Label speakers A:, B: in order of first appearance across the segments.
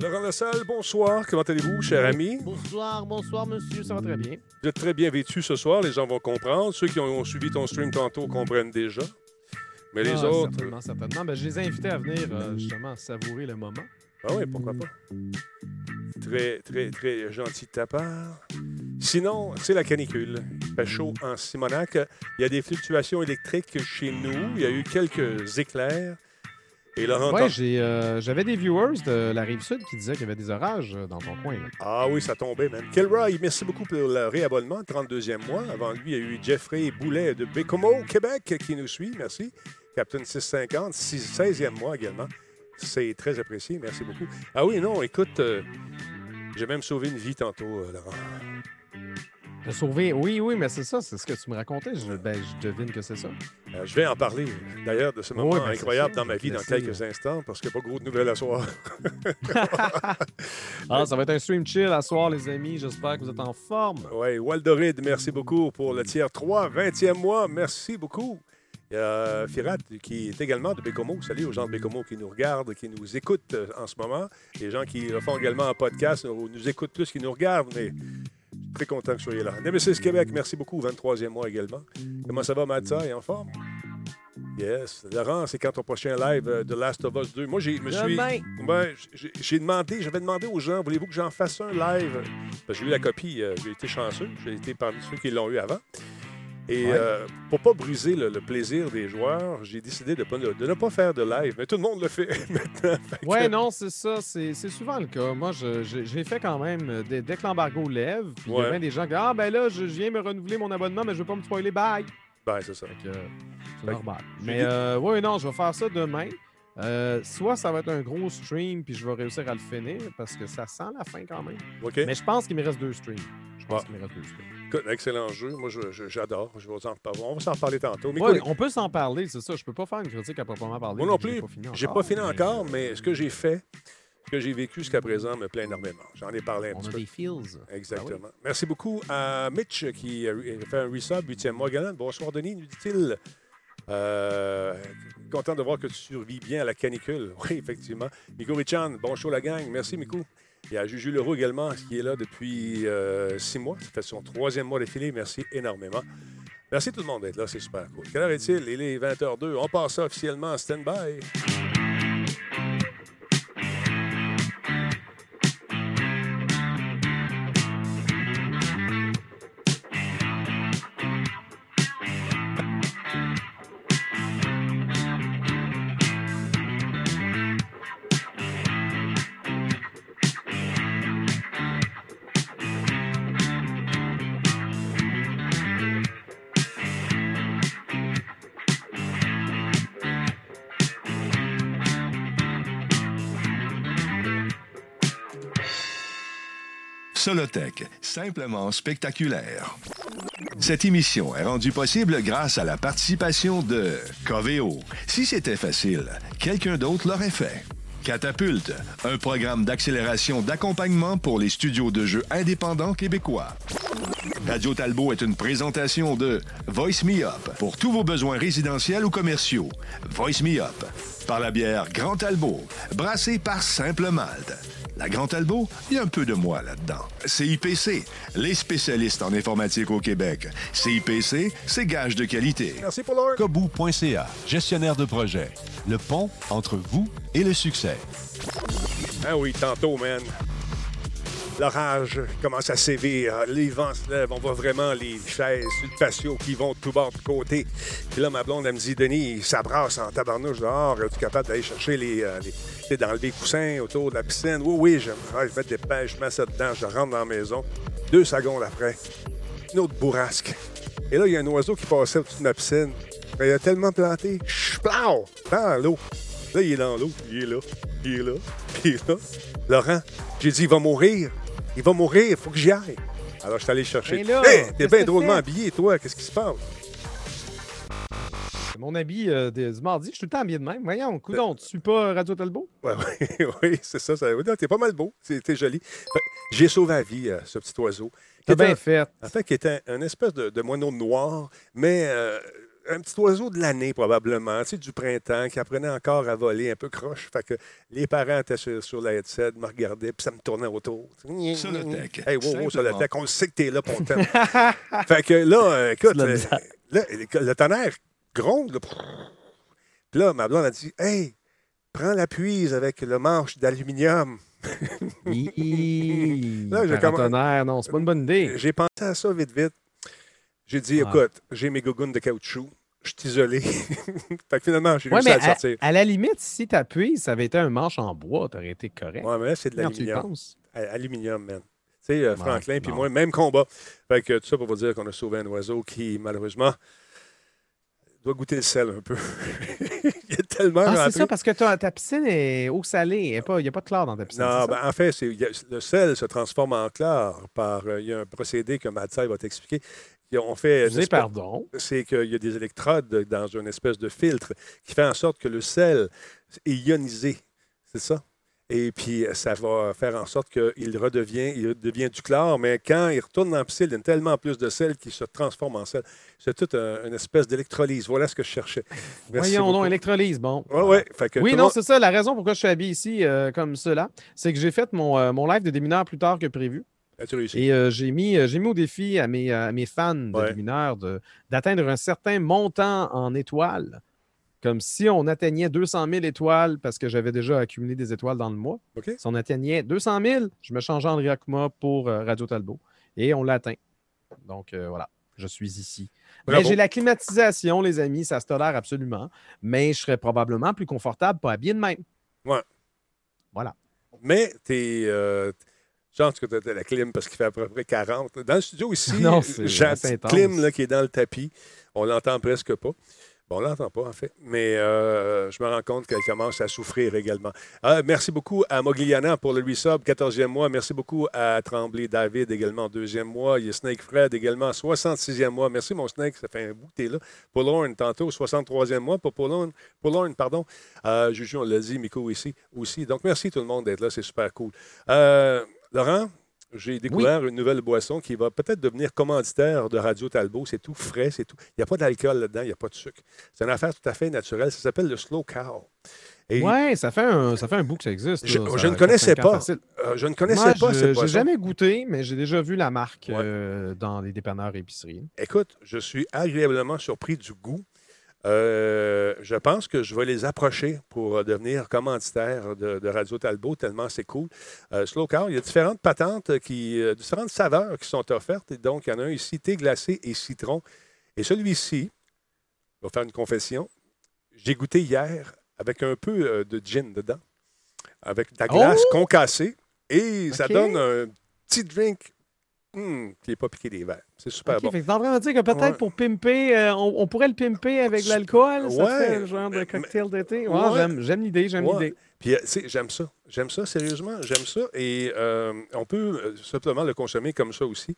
A: Laurent Lassalle, bonsoir. Comment allez-vous, cher ami?
B: Bonsoir, bonsoir, monsieur. Ça va très bien.
A: Vous êtes très bien vêtu ce soir. Les gens vont comprendre. Ceux qui ont suivi ton stream tantôt comprennent déjà. Mais les
B: Ah,
A: autres.
B: Certainement, certainement. Ben, je les ai invités à venir euh, justement savourer le moment.
A: Ah oui, pourquoi pas? Très, très, très gentil de ta part. Sinon, c'est la canicule. Il fait chaud en Simonac. Il y a des fluctuations électriques chez nous. Il y a eu quelques éclairs. Et Laurent,
B: Ouais, euh, j'avais des viewers de la rive sud qui disaient qu'il y avait des orages euh, dans ton coin. là.
A: Ah oui, ça tombait, même. Kelroy, merci beaucoup pour le réabonnement, 32e mois. Avant lui, il y a eu Jeffrey Boulet de Bécomo, Québec, qui nous suit. Merci. Captain 650, 6 16e mois également. C'est très apprécié. Merci beaucoup. Ah oui, non, écoute, euh, j'ai même sauvé une vie tantôt, euh, Laurent.
B: T'as sauvé. Oui, oui, mais c'est ça, c'est ce que tu me racontais. Je, ben, je devine que c'est ça.
A: Euh, je vais en parler, d'ailleurs, de ce moment
B: Oui, ben,
A: incroyable dans ma vie dans quelques instants, parce qu'il n'y a pas gros de nouvelles à soir.
B: Ah, ça va être un stream chill à soir, les amis. J'espère que vous êtes en forme.
A: Oui, Waldoride, merci beaucoup pour le tiers 3, 20e mois. Merci beaucoup. Il y a Firat qui est également de Bécomo. Salut aux gens de Bécomo qui nous regardent, qui nous écoutent euh, en ce moment. Les gens qui le font également en podcast ou nous écoutent plus qu'ils nous regardent, mais très content que vous soyez là. Nemesis Québec, merci beaucoup. 23e mois également. Comment ça va, Matza? Est en forme? Yes. Laurent, c'est quand ton prochain live euh, de Last of Us 2? Moi, j'ai me suis. Ouais, j'ai- demandé, j'avais demandé aux gens, voulez-vous que j'en fasse un live? Parce que j'ai eu la copie, euh, j'ai été chanceux, j'ai été parmi ceux qui l'ont eu avant. Et
B: Ouais.
A: euh, pour pas briser le, le plaisir des joueurs, j'ai décidé de, pas- de ne pas faire de live. Mais tout le monde le fait maintenant. Fait que-
B: Ouais, non, c'est ça. C'est souvent le cas. Moi, je, j'ai fait quand même, euh, dès, dès que l'embargo lève, puis il y a bien des gens qui Ah, ben là, je, viens me renouveler mon abonnement, mais je veux pas me spoiler. Bye!
A: Ben, c'est ça.
B: Euh, c'est normal. Mais euh, oui, non, je vais faire ça demain. Euh, soit ça va être un gros stream, puis je vais réussir à le finir, parce que ça sent la fin quand même. Mais je pense qu'il me reste deux streams. Je pense qu'il me reste deux streams.
A: Écoute, excellent jeu. Moi, je- je- j'adore. Je reparler. On va s'en reparler tantôt. Mais
B: Ouais,
A: écoute,
B: on peut s'en parler, c'est ça. Je peux pas faire une critique à proprement parler.
A: Moi non plus.
B: J'ai pas fini encore,
A: pas fini
B: mais,
A: encore,
B: euh,
A: mais ce que j'ai fait, ce que j'ai vécu jusqu'à présent me plaît énormément. J'en ai parlé un
B: On
A: petit
B: a
A: peu.
B: des feels.
A: Exactement. Merci beaucoup à Mitch qui a fait un resub, 8e mois galant. Bonsoir Denis, nous dit-il. Euh, content de voir que tu survis bien à la canicule. Oui, effectivement. Miko Richan, bon show la gang. Merci Miko. Il y a Juju Leroux également qui est là depuis euh, six mois. Ça fait son troisième mois d'affilée. Merci énormément. Merci tout le monde d'être là, c'est super cool. Quelle heure est-il? Il est 20h02. On passe officiellement en stand-by.
C: Solotech, simplement spectaculaire. Cette émission est rendue possible grâce à la participation de Coveo. Si c'était facile, quelqu'un d'autre l'aurait fait. Catapulte, un programme d'accélération d'accompagnement pour les studios de jeux indépendants québécois. Radio Talbot est une présentation de Voice Me Up pour tous vos besoins résidentiels ou commerciaux. Voice Me Up par la bière Grand Talbot, brassée par Simple Malte. La Grand Talbot, il y a un peu de moi là-dedans. CIPC, les spécialistes en informatique au Québec. CIPC, c'est gage de qualité.
A: Merci pour l'heure.
D: Kobu.ca, gestionnaire de projet. Le pont entre vous et le succès.
A: Ah oui, tantôt, man. L'orage commence à sévir, les vents se lèvent, on voit vraiment les chaises sur le patio qui vont de tout bord de côté. Puis là, ma blonde, elle me dit, Denis, ça brasse en tabarnouche dehors, es-tu capable d'aller chercher les, euh, les- d'enlever les coussins autour de la piscine? Oui, oui, j'aime. Ah, je des pêches, je mets ça dedans, je rentre dans la maison. Deux secondes après, une autre bourrasque. Et là, il y a un oiseau qui passait au-dessus de ma piscine. Mais il a tellement planté, chplau, dans l'eau. Là, il est dans l'eau, il est là, il est là, puis il est là. Laurent, j'ai dit, il va mourir. Il va mourir, il faut que j'y aille. Alors, je suis allé le chercher.
B: Mais là,
A: Hey, t'es bien drôlement habillé, toi. Qu'est-ce qui se passe?
B: Mon habit euh, de- du mardi. Je suis tout le temps habillé de même. Voyons, coudon, tu suis pas Radio Talbot?
A: Ouais, ouais, oui, c'est ça. ça oui, non, t'es pas mal beau. T'es joli. Que J'ai sauvé la vie, euh, ce petit oiseau.
B: T'as bien
A: un-
B: fait.
A: En fait, qui était un espèce de, de moineau noir, mais euh, un petit oiseau de l'année, probablement, tu sais, du printemps, qui apprenait encore à voler un peu croche. Fait que les parents étaient sur, sur la headset, me regardaient, puis ça me tournait autour.
C: Solotech.
A: Hey, wow, wow,
C: Simplement.
A: Solotech, on sait que t'es là pour le temps. fait que là, euh, écoute, euh,
B: misère.
A: là, le tonnerre gronde. là. Puis là, ma blonde a dit Hey, prends la puise avec le manche d'aluminium.
B: Hi,
A: Là, j'ai
B: paratonnerre, non, c'est pas une bonne idée.
A: J'ai pensé à ça vite, vite. J'ai dit. Écoute, j'ai mes gougounes de caoutchouc. Je suis isolé. fait que finalement, j'ai
B: Ouais,
A: réussi à le
B: à,
A: sortir.
B: à la limite, si t'appuies, ça avait été un manche en bois, t'aurais été correct.
A: Ouais, mais là, c'est de l'aluminium. Aluminium, man. Tu sais, euh, Franklin puis moi, même combat. Fait que tout ça pour vous dire qu'on a sauvé un oiseau qui, malheureusement, doit goûter le sel un peu. Il est tellement
B: Ah, c'est ça, parce que ta, ta piscine est eau salée. Il n'y a pas de chlore dans ta piscine.
A: Non, ben, en fait, a- le sel se transforme en chlore par. euh, Il y a un procédé que Matsai va t'expliquer. On fait.
B: Excusez, pardon.
A: C'est qu'il y a des électrodes dans une espèce de filtre qui fait en sorte que le sel est ionisé. C'est ça? Et puis, ça va faire en sorte qu'il redevient, il devient du chlore, mais quand il retourne dans la piscine, il y a tellement plus de sel qu'il se transforme en sel. C'est toute un- une espèce d'électrolyse. Voilà ce que je cherchais. Merci
B: Voyons donc,
A: beaucoup.
B: électrolyse, bon.
A: Ouais, ouais. Fait que
B: Oui,
A: le
B: non,
A: monde-
B: c'est ça. La raison pourquoi je suis habillé ici euh, comme cela, c'est que j'ai fait mon, euh, mon live de démineur plus tard que prévu. Et euh, j'ai mis, euh, j'ai mis au défi à mes, à mes fans de
A: Ouais.
B: d'atteindre un certain montant en étoiles. Comme si on atteignait 200 000 étoiles, parce que j'avais déjà accumulé des étoiles dans le mois. Si on atteignait 200 000, je me changeais en Riakma pour euh, Radio Talbot. Et on l'atteint. Donc euh, voilà, je suis ici. Mais j'ai la climatisation, les amis, ça se tolère absolument. Mais je serais probablement plus confortable, pas habillé de même.
A: Mais t'es. Euh, Chance que tu as la clim parce qu'il fait à peu près 40. Dans le studio ici,
B: Non,
A: clim là, qui est dans le tapis. On l'entend presque pas. Bon, on l'entend pas, en fait. Mais euh, je me rends compte qu'elle commence à souffrir également. Ah, merci beaucoup à Mogliana pour le resub, 14e mois. Merci beaucoup à Tremblay David également, deuxième mois. Il y a Snake Fred également, 66e mois. Merci, mon Snake, ça fait un bout que tu es là. Paulorne, tantôt, 63e mois pour Paulorne. Paulorne, pardon. Euh, Juju, on l'a dit, Miko ici aussi. Donc, merci tout le monde d'être là, c'est super cool. Laurent, j'ai découvert une nouvelle boisson qui va peut-être devenir commanditaire de Radio Talbot. C'est tout frais, c'est tout. Il n'y a pas d'alcool là-dedans, il n'y a pas de sucre. C'est une affaire tout à fait naturelle. Ça s'appelle le Slow Cow.
B: Ouais, ça fait un, ça fait un bout que ça existe.
A: Je- ne connaissais pas. euh, je ne connaissais
B: Moi,
A: pas
B: je-
A: boisson.
B: jamais goûté, mais j'ai déjà vu la marque
A: Ouais.
B: euh, dans les dépanneurs et épiceries.
A: Écoute, je suis agréablement surpris du goût. Euh, je pense que je vais les approcher pour euh, devenir commanditaire de, de Radio Talbot, tellement c'est cool. Euh, Slow il y a différentes patentes, qui, euh, différentes saveurs qui sont offertes. Et donc, il y en a un ici, thé glacé et citron. Et celui-ci, je vais faire une confession, j'ai goûté hier avec un peu de gin dedans, avec de la glace
B: Oh!
A: concassée. Et ça donne un petit drink hum, qui n'est pas piqué des verres. C'est super
B: Ok,
A: bon.
B: fait que t'es en train de dire que peut-être
A: Ouais.
B: pour pimper, euh, on, on pourrait le pimper avec de l'alcool. Ça
A: Ouais.
B: fait un genre de cocktail d'été. Ouais, j'aime- l'idée, j'aime l'idée.
A: Puis, euh, tu sais, j'aime ça. J'aime ça, sérieusement. J'aime ça. Et euh, on peut simplement le consommer comme ça aussi.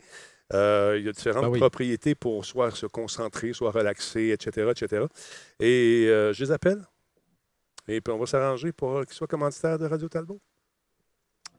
A: Euh, il y a différentes
B: Ben oui.
A: propriétés pour soit se concentrer, soit relaxer, etc., etc. Et je les appelle. Et puis, on va s'arranger pour qu'ils soient commanditaires de Radio Talbot.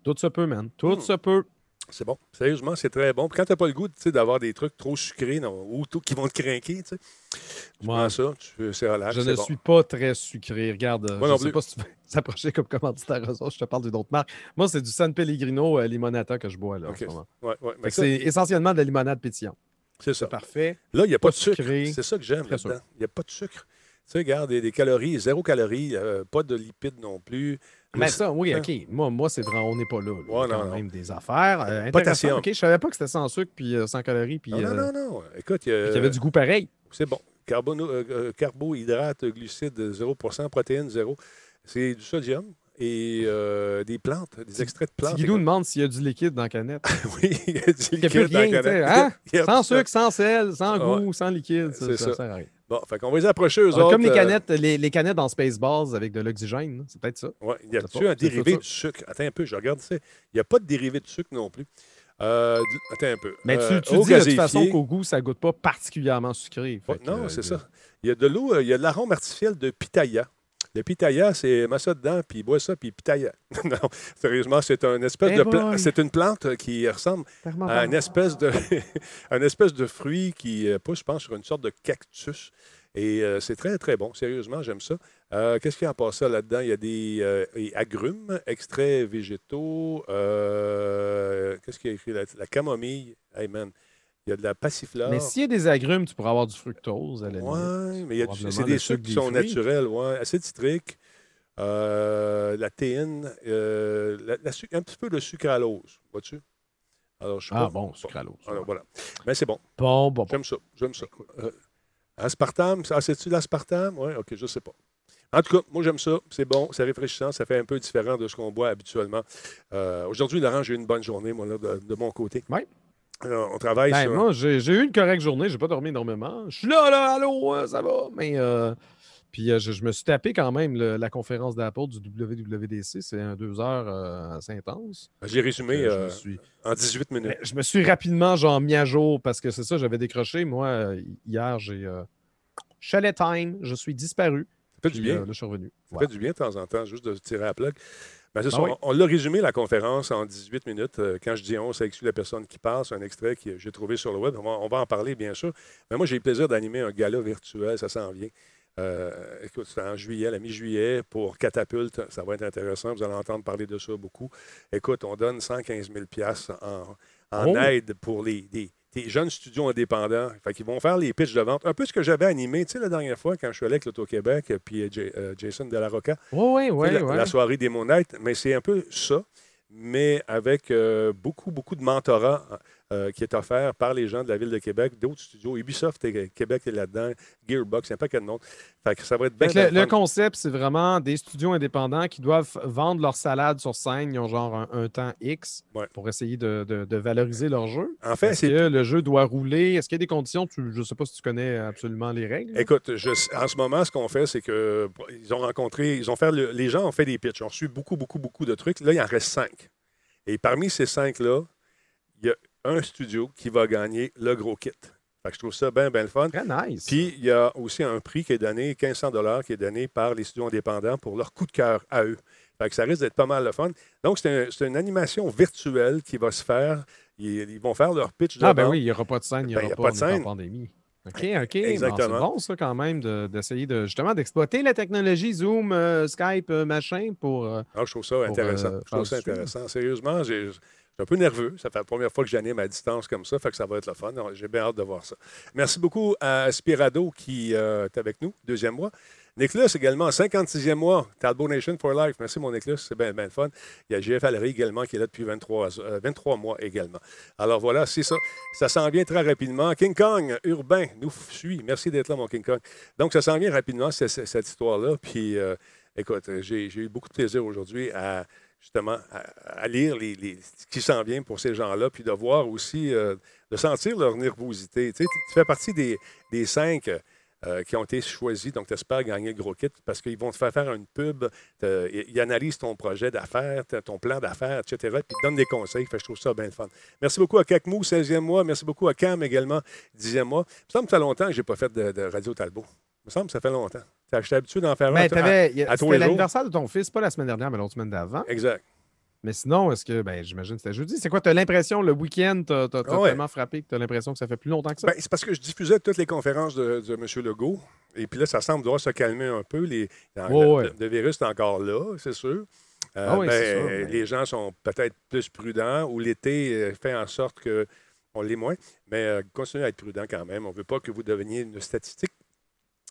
B: Tout se peut, man. Tout
A: Hmm.
B: se peut.
A: C'est bon. Sérieusement, c'est très bon. Puis quand tu n'as pas le goût d'avoir des trucs trop sucrés non, ou tout- qui vont te craquer, tu sais, tu
B: Moi,
A: prends ça, c'est relax,
B: je ne
A: bon.
B: suis pas très sucré. Regarde,
A: Moi
B: je
A: non
B: sais
A: plus.
B: pas si tu veux s'approcher comme commanditaire aux. Je te parle d'une autre marque. Moi, c'est du San Pellegrino euh, Limonata que je bois là, en
A: OK.
B: ce moment.
A: Ouais, ouais. Ça,
B: C'est essentiellement de la limonade pétillante.
A: c'est ça.
B: C'est parfait.
A: Là, il n'y a pas,
B: Pas
A: de sucre. C'est ça que j'aime là-dedans. Il n'y a pas de sucre. Tu sais, regarde, des, des calories, zéro calories, euh, pas de lipides non plus.
B: Mais ça, oui? OK. Moi, moi c'est vraiment, on n'est pas là. là.
A: Ouais,
B: quand
A: non,
B: même des affaires. euh.
A: Potassium.
B: OK, je savais pas que c'était sans sucre puis euh, sans calories. Puis
A: Non, non,
B: euh,
A: non, non. Écoute, il y
B: avait du goût pareil.
A: c'est bon. Carbono- carbohydrates, glucides, 0% protéines, 0. C'est du sodium et euh, des plantes, des extraits de plantes.
B: Guidou demande s'il y a du liquide dans la canette.
A: oui, il y a du
B: Il a
A: liquide dans
B: rien,
A: la canette.
B: hein? Sans sucre, sans sel, sans
A: Ouais.
B: goût, sans liquide. Ça,
A: C'est
B: ça
A: ça.
B: sert à rien.
A: Bon, fait qu'on va les approcher, eux
B: Ah,
A: autres.
B: comme les
A: euh,
B: canettes, les, les canettes dans Spaceballs avec de l'oxygène. C'est peut-être ça.
A: Il y a
B: Je sais
A: tu
B: pas,
A: un dérivé du sucre? Attends un peu, je regarde ça. Il n'y a pas de dérivé de sucre non plus. Euh, attends un peu.
B: Mais
A: Euh,
B: tu, dis de toute façon qu'au goût, ça goûte pas particulièrement sucré.
A: Ouais, non,
B: euh,
A: c'est ça. Il y a de l'eau, euh, il y a de l'arôme artificiel de pitaya. Le pitaya, c'est mets ça dedans, puis bois ça, puis pitaya. non, sérieusement, c'est un espèce
B: Eh
A: de pla- c'est une plante qui ressemble à une espèce de un espèce de fruit qui euh, pousse, je pense, sur une sorte de cactus. Et euh, c'est très, très bon. Sérieusement, j'aime ça. Euh, Qu'est-ce qu'il y a en passant là-dedans? Il y a des euh, agrumes, extraits végétaux. Qu'est-ce qu'il y a écrit là La camomille. Hey man. Il y a de la passiflore.
B: Mais s'il y a des agrumes, tu pourras avoir du fructose à la.
A: Oui, mais il y a du-
B: Probablement
A: c'est des
B: sucre
A: sucres qui sont naturels. Ouais. Acide citrique, euh, la théine, euh, la- la suc- un petit peu de sucralose. Vois-tu? Alors, je sais
B: Ah
A: pas-
B: bon, sucralose.
A: Alors, voilà. Mais c'est bon.
B: Bon, bon, bon.
A: J'aime ça. J'aime ça. Euh, aspartame, ah, c'est-tu l'aspartame? Oui, OK, je sais pas. En tout cas, moi, j'aime ça. C'est bon, c'est rafraîchissant. Ça fait un peu différent de ce qu'on boit habituellement. Aujourd'hui, Laurent, j'ai eu une bonne journée, moi, là, de, de mon côté.
B: Ouais.
A: Alors, on travaille
B: Ben,
A: sur...
B: moi, j'ai eu une correcte journée. J'ai pas dormi énormément. Je suis là, là, allô, euh, ça va? Mais euh, puis euh, je, je me suis tapé quand même le- la conférence d'Apple du WWDC. C'est un deux heures euh, assez intense.
A: J'ai résumé
B: Euh, je,
A: euh,
B: me suis,
A: en 18 minutes.
B: mais je me suis rapidement genre mis à jour parce que c'est ça, j'avais décroché. Moi, euh, hier, j'ai euh, chalet time. Je suis disparu.
A: Ça fait du bien.
B: euh, là, je suis revenu.
A: Ça
B: Voilà.
A: fait du bien de temps en temps, juste de tirer à la plug. Ben,
B: Ah
A: ça,
B: oui.
A: on on l'a résumé, la conférence, en 18 minutes. Euh, Quand je dis on, ça exclut la personne qui parle. C'est un extrait que j'ai trouvé sur le web. On va, on va en parler, bien sûr. Mais moi, j'ai eu le plaisir d'animer un gala virtuel. Ça s'en vient. Euh, écoute, c'est en juillet, la mi-juillet, pour Catapulte. Ça va être intéressant. Vous allez entendre parler de ça beaucoup. Écoute, on donne 115 000 en, en
B: Oh!
A: aide pour les, des jeunes studios indépendants. Fait qu'ils vont faire les pitchs de vente. Un peu ce que j'avais animé, tu sais, la dernière fois, quand je suis allé avec l'Auto-Québec, puis euh, J- euh, Jason Delarocca.
B: Oui, oui, oui.
A: la,
B: ouais.
A: la soirée des Night, mais c'est un peu ça, mais avec euh, beaucoup, beaucoup de mentorat euh, qui est offert par les gens de la Ville de Québec, d'autres studios. Ubisoft et Québec est là-dedans, Gearbox, il y a un paquet de noms. Fait que ça va être bien.
B: Le, concept, c'est vraiment des studios indépendants qui doivent vendre leur salade sur scène. Ils ont genre un, un temps X
A: Ouais.
B: pour essayer de, de- de valoriser leur jeu.
A: En fait,
B: Est-ce que le jeu doit rouler? Est-ce qu'il y a des conditions? Tu- je ne sais pas si tu connais absolument les règles.
A: Écoute, je- en ce moment, ce qu'on fait, c'est que ils ont rencontré, ils ont fait le- les gens ont fait des pitchs, ont reçu beaucoup, beaucoup, beaucoup de trucs. Là, il en reste cinq. Et parmi ces cinq-là, il y a un studio qui va gagner le gros kit. Fait que je trouve ça bien, bien le fun.
B: Très nice.
A: Puis, il y a aussi un prix qui est donné, 1500 qui est donné par les studios indépendants pour leur coup de cœur à eux. Fait que ça risque d'être pas mal le fun. Donc, c'est un- une animation virtuelle qui va se faire. Ils, ils vont faire leur pitch de
B: ah, ben oui, il n'y aura pas de scène, il n'y
A: Ben,
B: aura
A: il y a
B: pas,
A: pas de scène.
B: pandémie. OK, OK.
A: Exactement.
B: c'est bon, ça, quand même, de- d'essayer de, justement d'exploiter la technologie Zoom, euh, Skype, euh, machin, pour. euh,
A: Ah, je trouve ça intéressant.
B: euh,
A: je trouve ça intéressant. Sérieusement, j'ai- suis un peu nerveux. Ça fait la première fois que j'anime à distance comme ça, fait que ça va être le fun. J'ai bien hâte de voir ça. Merci beaucoup à Spirado qui euh, est avec nous, deuxième mois. Nicolas également, 56e mois, Talbot Nation for Life. Merci, mon Nicolas, c'est bien, bien fun. Il y a JF Allery également qui est là depuis 23, euh, 23 mois également. Alors voilà, c'est ça. Ça s'en vient très rapidement. King Kong, urbain, nous suit. Merci d'être là, mon King Kong. Donc, ça s'en vient rapidement, cette histoire-là. Puis, euh, écoute, j'ai eu beaucoup de plaisir aujourd'hui à justement à, lire ce qui s'en vient pour ces gens-là, puis de voir aussi, euh, de sentir leur nervosité. Tu, sais, fais partie des, cinq euh, qui ont été choisis, donc tu espères gagner le gros kit parce qu'ils vont te faire faire une pub, ils analysent ton projet d'affaires, ton plan d'affaires, etc., puis ils te donnent des conseils. Je trouve ça bien fun. Merci beaucoup à Kakmou, 16e mois. Merci beaucoup à Cam également, 10e mois. Il me ça fait longtemps que je n'ai pas fait de Radio Talbot. Me semble que ça fait longtemps. J'étais habitué d'en faire un.
B: Ben,
A: à- à
B: c'était l'anniversaire de ton fils, pas la semaine dernière, mais l'autre semaine d'avant.
A: Exact.
B: Mais sinon, est-ce que, ben, j'imagine que c'était jeudi. C'est quoi, tu as l'impression, le week-end, tu as,
A: ouais.
B: tellement frappé que tu as l'impression que ça fait plus longtemps que ça?
A: Ben, c'est parce que je diffusais toutes les conférences de, de M. Legault. Et puis là, ça semble devoir se calmer un peu. Les, dans- le,
B: ouais.
A: le virus est encore là, c'est sûr. Euh,
B: Ah oui,
A: ben,
B: sûr, mais-
A: Les gens sont peut-être plus prudents ou l'été euh, fait en sorte qu'on l'est moins. Mais euh, continuez à être prudent quand même. On ne veut pas que vous deveniez une statistique.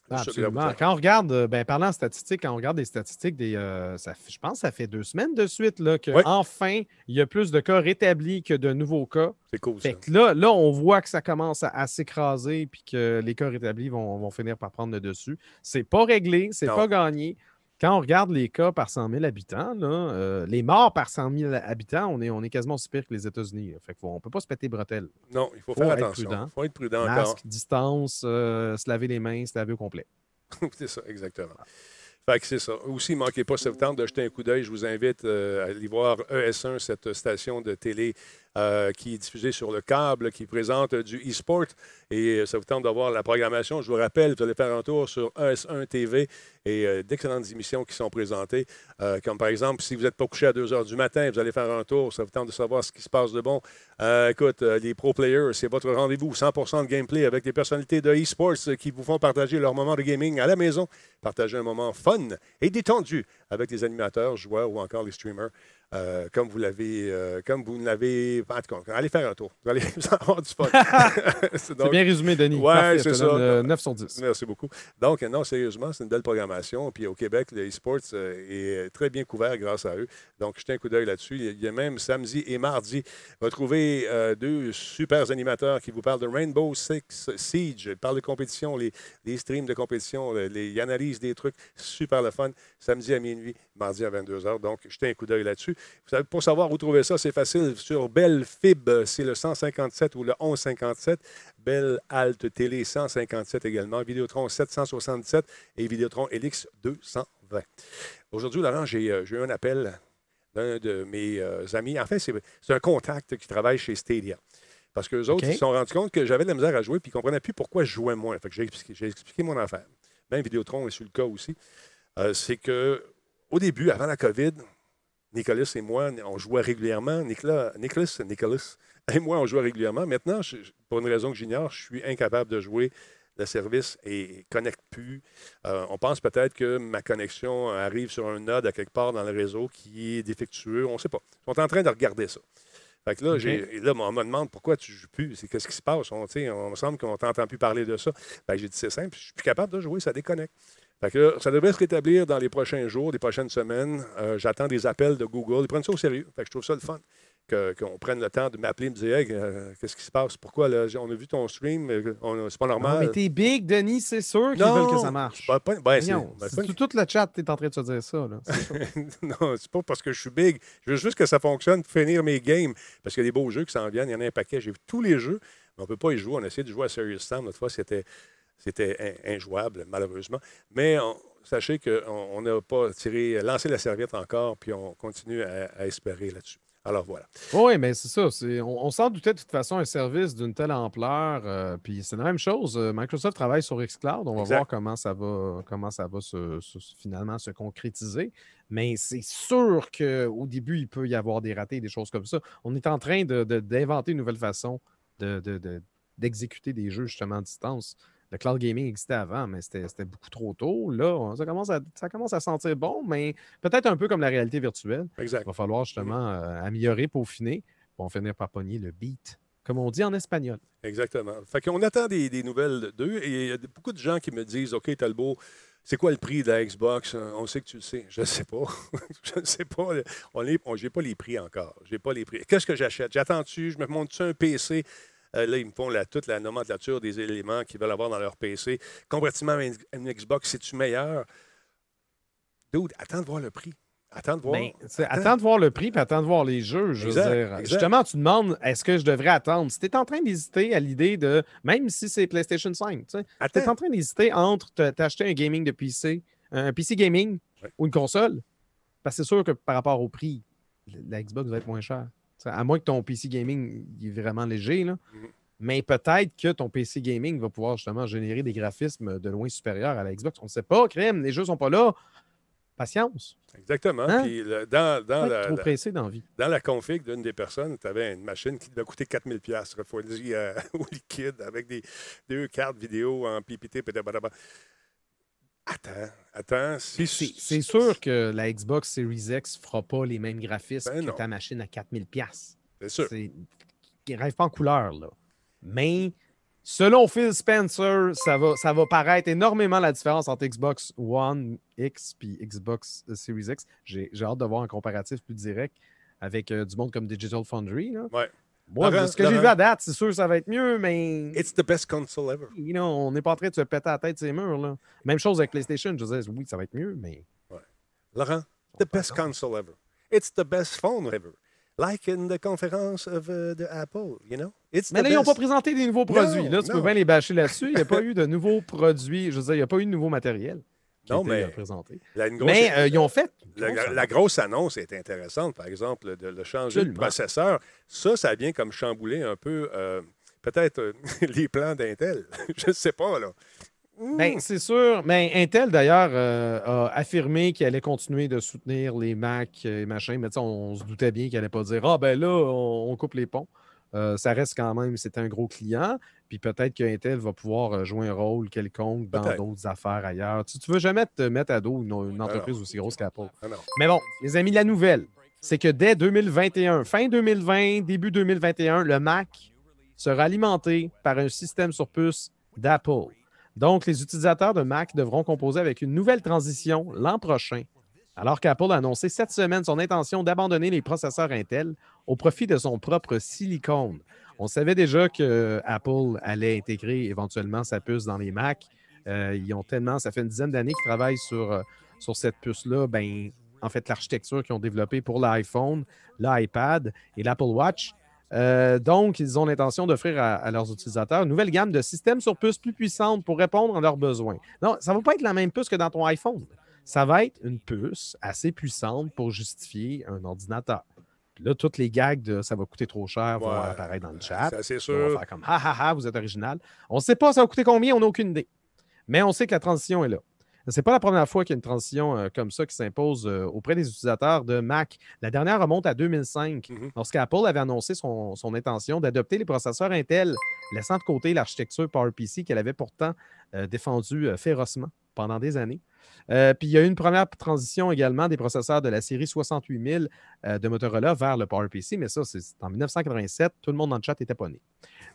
B: Ah, absolument. Quand on regarde, euh, ben, parlant de statistiques, quand on regarde des statistiques, des, euh, ça je pense que ça fait deux semaines de suite là, que enfin il y a plus de cas rétablis que de nouveaux cas.
A: C'est cool, ça.
B: Fait que là, là, on voit que ça commence à, à s'écraser puis que les cas rétablis vont, vont finir par prendre le dessus. C'est pas réglé, c'est pas gagné. Quand on regarde les cas par 100 000 habitants, là, euh, les morts par 100 000 habitants, on est, on est quasiment aussi pire que les États-Unis. Fait on peut pas se péter bretelles.
A: Non, il faut,
B: Faut
A: faire attention.
B: prudent.
A: Il faut être prudent encore.
B: Masque, distance, euh, se laver les mains, se laver au complet.
A: c'est ça, exactement. Fait que c'est ça. Aussi, ne manquez pas septembre de jeter un coup d'œil. Je vous invite euh, à aller voir ES1, cette station de télé euh, qui est diffusé sur le câble, qui présente du e-sport. Et euh, ça vous tente d'avoir la programmation. Je vous rappelle, vous allez faire un tour sur ES1 TV et euh, d'excellentes émissions qui sont présentées. Comme par exemple, si vous n'êtes pas couché à 2 h du matin, vous allez faire un tour. Ça vous tente de savoir ce qui se passe de bon. Écoute, les pro players, c'est votre rendez-vous 100% de gameplay avec des personnalités de e-sports qui vous font partager leur moment de gaming à la maison. Partager un moment fun et détendu avec les animateurs, joueurs ou encore les streamers. Euh, comme vous l'avez, euh, comme vous l'avez, en tout cas, allez faire un tour. Vous allez vous avoir du fun. C'est
B: bien résumé, Denis. Je
A: c'est ça.
B: donne, euh, 9 sur 10.
A: Merci beaucoup. Donc, non, sérieusement, c'est une belle programmation. Puis au Québec, le e-sports est très bien couvert grâce à eux. Donc, jetez un coup d'œil là-dessus. Il y a même samedi et mardi, retrouvez deux super animateurs qui vous parlent de Rainbow Six Siege. Ils parlent de compétition, les, les streams de compétition, les, les- ils analysent des trucs. Super le fun. Samedi à minuit, mardi à 22h. Donc, jetez un coup d'œil là-dessus. Vous savez, pour savoir où trouver ça, c'est facile. Sur Belle Fib, c'est le 157 ou le 1157. Belle Alt Télé 157 également. Vidéotron 767 et Vidéotron Elix 220. Aujourd'hui, Laurent, j'ai euh, j'ai eu un appel d'un de mes euh, amis. En fait, c'est un contact qui travaille chez Stadia. Parce qu'eux autres, ils se sont rendus compte que j'avais de la misère à jouer puis ils ne comprenaient plus pourquoi je jouais moins. Fait que j'ai expliqué, j'ai expliqué mon affaire. Même Vidéotron est sur le cas aussi. Euh, c'est que au début, avant la COVID, Nicolas et moi, on jouait régulièrement. Nicolas, Nicolas, Nicolas et moi, on jouait régulièrement. Maintenant, je- pour une raison que j'ignore, je suis incapable de jouer. Le service ne connecte plus. Euh, on pense peut-être que ma connexion arrive sur un node à quelque part dans le réseau qui est défectueux. On ne sait pas. Ils sont en train de regarder ça. Fait que là, et on me demande pourquoi tu ne joues plus. C'est qu'est-ce qui se passe? On, me semble qu'on t'entend plus parler de ça. Ben, j'ai dit c'est simple, je suis plus capable de jouer, ça déconnecte. Fait que là, ça devrait se rétablir dans les prochains jours, les prochaines semaines. Euh, J'attends des appels de Google. Ils prennent ça au sérieux. Fait que je trouve ça le fun qu'on prenne le temps de m'appeler et me dire Hey, euh, qu'est-ce qui se passe? Pourquoi là, on a vu ton stream? euh, C'est pas
B: Non,
A: normal.
B: mais t'es big, Denis, c'est sûr qu'ils
A: Non,
B: veulent que ça marche.
A: Pas- ben, ben,
B: tout, tout le chat est en train de se dire ça. Là.
A: Non, c'est pas parce que je suis big. Je veux juste que ça fonctionne pour finir mes games. Parce qu'il y a des beaux jeux qui s'en viennent. Il y en a un paquet. J'ai vu tous les jeux, mais on ne peut pas y jouer. On a essayé de jouer à Serious Sam. L'autre fois, c'était, c'était in- injouable, malheureusement. Mais on- sachez qu'on on n'a pas tiré, lancé la serviette encore, puis on continue à, à espérer là-dessus. Alors voilà.
B: Oui, mais c'est ça. On, on s'en doutait de toute façon un service d'une telle ampleur. euh, puis c'est la même chose. euh, Microsoft travaille sur xCloud. On va
A: Exact.
B: voir comment ça va, comment ça va se, se- finalement se concrétiser. Mais c'est sûr qu'au début, il peut y avoir des ratés, des choses comme ça. On est en train de- de- d'inventer une nouvelle façon de- de- de- d'exécuter des jeux justement à distance. Le cloud gaming existait avant, mais c'était beaucoup trop tôt. Là, on- ça commence, à, ça commence à sentir bon, mais peut-être un peu comme la réalité virtuelle.
A: Exact.
B: Il va falloir justement euh, améliorer, peaufiner. Pour finir par pogner le beat, comme on dit en espagnol.
A: Exactement. Fait qu'on attend des, des nouvelles d'eux et il y a beaucoup de gens qui me disent OK, Talbot, c'est quoi le prix de la Xbox? Euh, On sait que tu le sais. Je ne sais pas. je ne sais pas. On n'ai j'ai pas les prix encore. J'ai pas les prix. Qu'est-ce que j'achète? J'attends-tu? Je me monte-tu un PC Euh, Là, ils me font la- toute la nomenclature des éléments qu'ils veulent avoir dans leur PC. Comparativement à une, Xbox, c'est-tu meilleur? Dude, attends de voir le prix. Attends de voir.
B: Ben, c'est- attends de voir le prix puis attends de voir les jeux. Je veux dire.
A: exact.
B: Justement, tu demandes est-ce que je devrais attendre? Si tu es en train d'hésiter à l'idée de, même si c'est PlayStation 5, tu es
A: attends.
B: en train d'hésiter entre te- t'acheter un gaming de PC, un PC gaming
A: Ouais.
B: ou une console, parce que c'est sûr que par rapport au prix, la Xbox va être moins chère. À moins que ton PC gaming il est vraiment léger, là.
A: Mhm.
B: Mais peut-être que ton PC gaming va pouvoir justement générer des graphismes de loin supérieurs à la Xbox. On ne sait pas, crème, les jeux ne sont pas là. Patience.
A: Exactement.
B: Hein?
A: Puis le- dans, dans la,
B: trop pressé dans la vie.
A: dans la config d'une des personnes, tu avais une machine qui devait coûter 4000 pièces refroidie euh, au liquide avec des deux cartes vidéo en PPT. blablabla. Attends, attends.
B: C'est c'est sûr que la Xbox Series X fera pas les mêmes graphismes
A: Ben
B: que ta machine à 4000 pièces.
A: C'est sûr.
B: Rêve pas en couleur là. Mais selon Phil Spencer, ça va ça va paraître énormément la différence entre Xbox One X puis Xbox Series X. J'ai j'ai hâte de voir un comparatif plus direct avec euh, du monde comme Digital Foundry là.
A: Ouais.
B: Moi, de ce que j'ai vu à date, c'est sûr que ça va être mieux, mais
A: It's the best console ever.
B: you know, on n'est pas en train de se péter la tête ces murs là. Même chose avec PlayStation, je disais oui, ça va être mieux, mais
A: Laurent, the best console ever. It's the best phone ever. Like in the conférence of, uh, de Apple, you know? It's
B: Mais là, ils n'ont pas présenté des nouveaux produits. là, tu
A: non.
B: peux bien les bâcher là-dessus. Il n'y a pas eu de nouveaux produits. Je veux dire, il n'y a pas eu de nouveau matériel.
A: Non, mais
B: présenté.
A: La, une grosse-
B: Mais euh, ils ont fait.
A: la,
B: grosse
A: la grosse annonce est intéressante, par exemple, de, de changer
B: Absolument.
A: le processeur. Ça, ça vient comme chambouler un peu, euh, peut-être, euh, les plans d'Intel. Je ne sais pas, là.
B: Ben, c'est sûr. Mais Intel, d'ailleurs, a affirmé qu'il allait continuer de soutenir les Mac et machin. Mais on, on se doutait bien qu'il n'allait pas dire Ah, ben là, on, on coupe les ponts. Euh, ça reste quand même, c'est un gros client. Puis peut-être que Intel va pouvoir euh, jouer un rôle quelconque dans d'autres affaires ailleurs. Tu ne veux jamais te mettre à dos une, une entreprise aussi grosse qu'Apple. Mais bon, les amis, la nouvelle, c'est que dès 2021, fin 2020, début 2021, le Mac sera alimenté par un système sur puce d'Apple. Donc, les utilisateurs de Mac devront composer avec une nouvelle transition l'an prochain, alors qu'Apple a annoncé cette semaine son intention d'abandonner les processeurs Intel au profit de son propre silicone. On savait déjà que Apple allait intégrer éventuellement sa puce dans les Mac. Euh, ils ont tellement, ça fait une dizaine d'années qu'ils travaillent sur, euh, sur cette puce-là. Ben, en fait, l'architecture qu'ils ont développée pour l'iPhone, l'iPad et l'Apple Watch. Euh, donc, ils ont l'intention d'offrir à, à leurs utilisateurs une nouvelle gamme de systèmes sur puce plus puissantes pour répondre à leurs besoins. Non, ça ne va pas être la même puce que dans ton iPhone. Ça va être une puce assez puissante pour justifier un ordinateur. Là, toutes les gags de ça va coûter trop cher vont
A: Ouais.
B: apparaître dans le chat.
A: C'est
B: Puis On va
A: sûr.
B: faire comme ha ha ha, vous êtes original. On ne sait pas ça va coûter combien, on n'a aucune idée. Mais on sait que la transition est là. Ce n'est pas la première fois qu'il y a une transition euh, comme ça qui s'impose euh, auprès des utilisateurs de Mac. La dernière remonte à 2005,
A: Mhm.
B: lorsqu'Apple avait annoncé son, son intention d'adopter les processeurs Intel, laissant de côté l'architecture PowerPC qu'elle avait pourtant euh, défendue férocement pendant des années. Euh, puis il y a eu une première transition également des processeurs de la série 68000 euh, de Motorola vers le PowerPC, mais ça, c'est en 1987. Tout le monde dans le chat était pas né.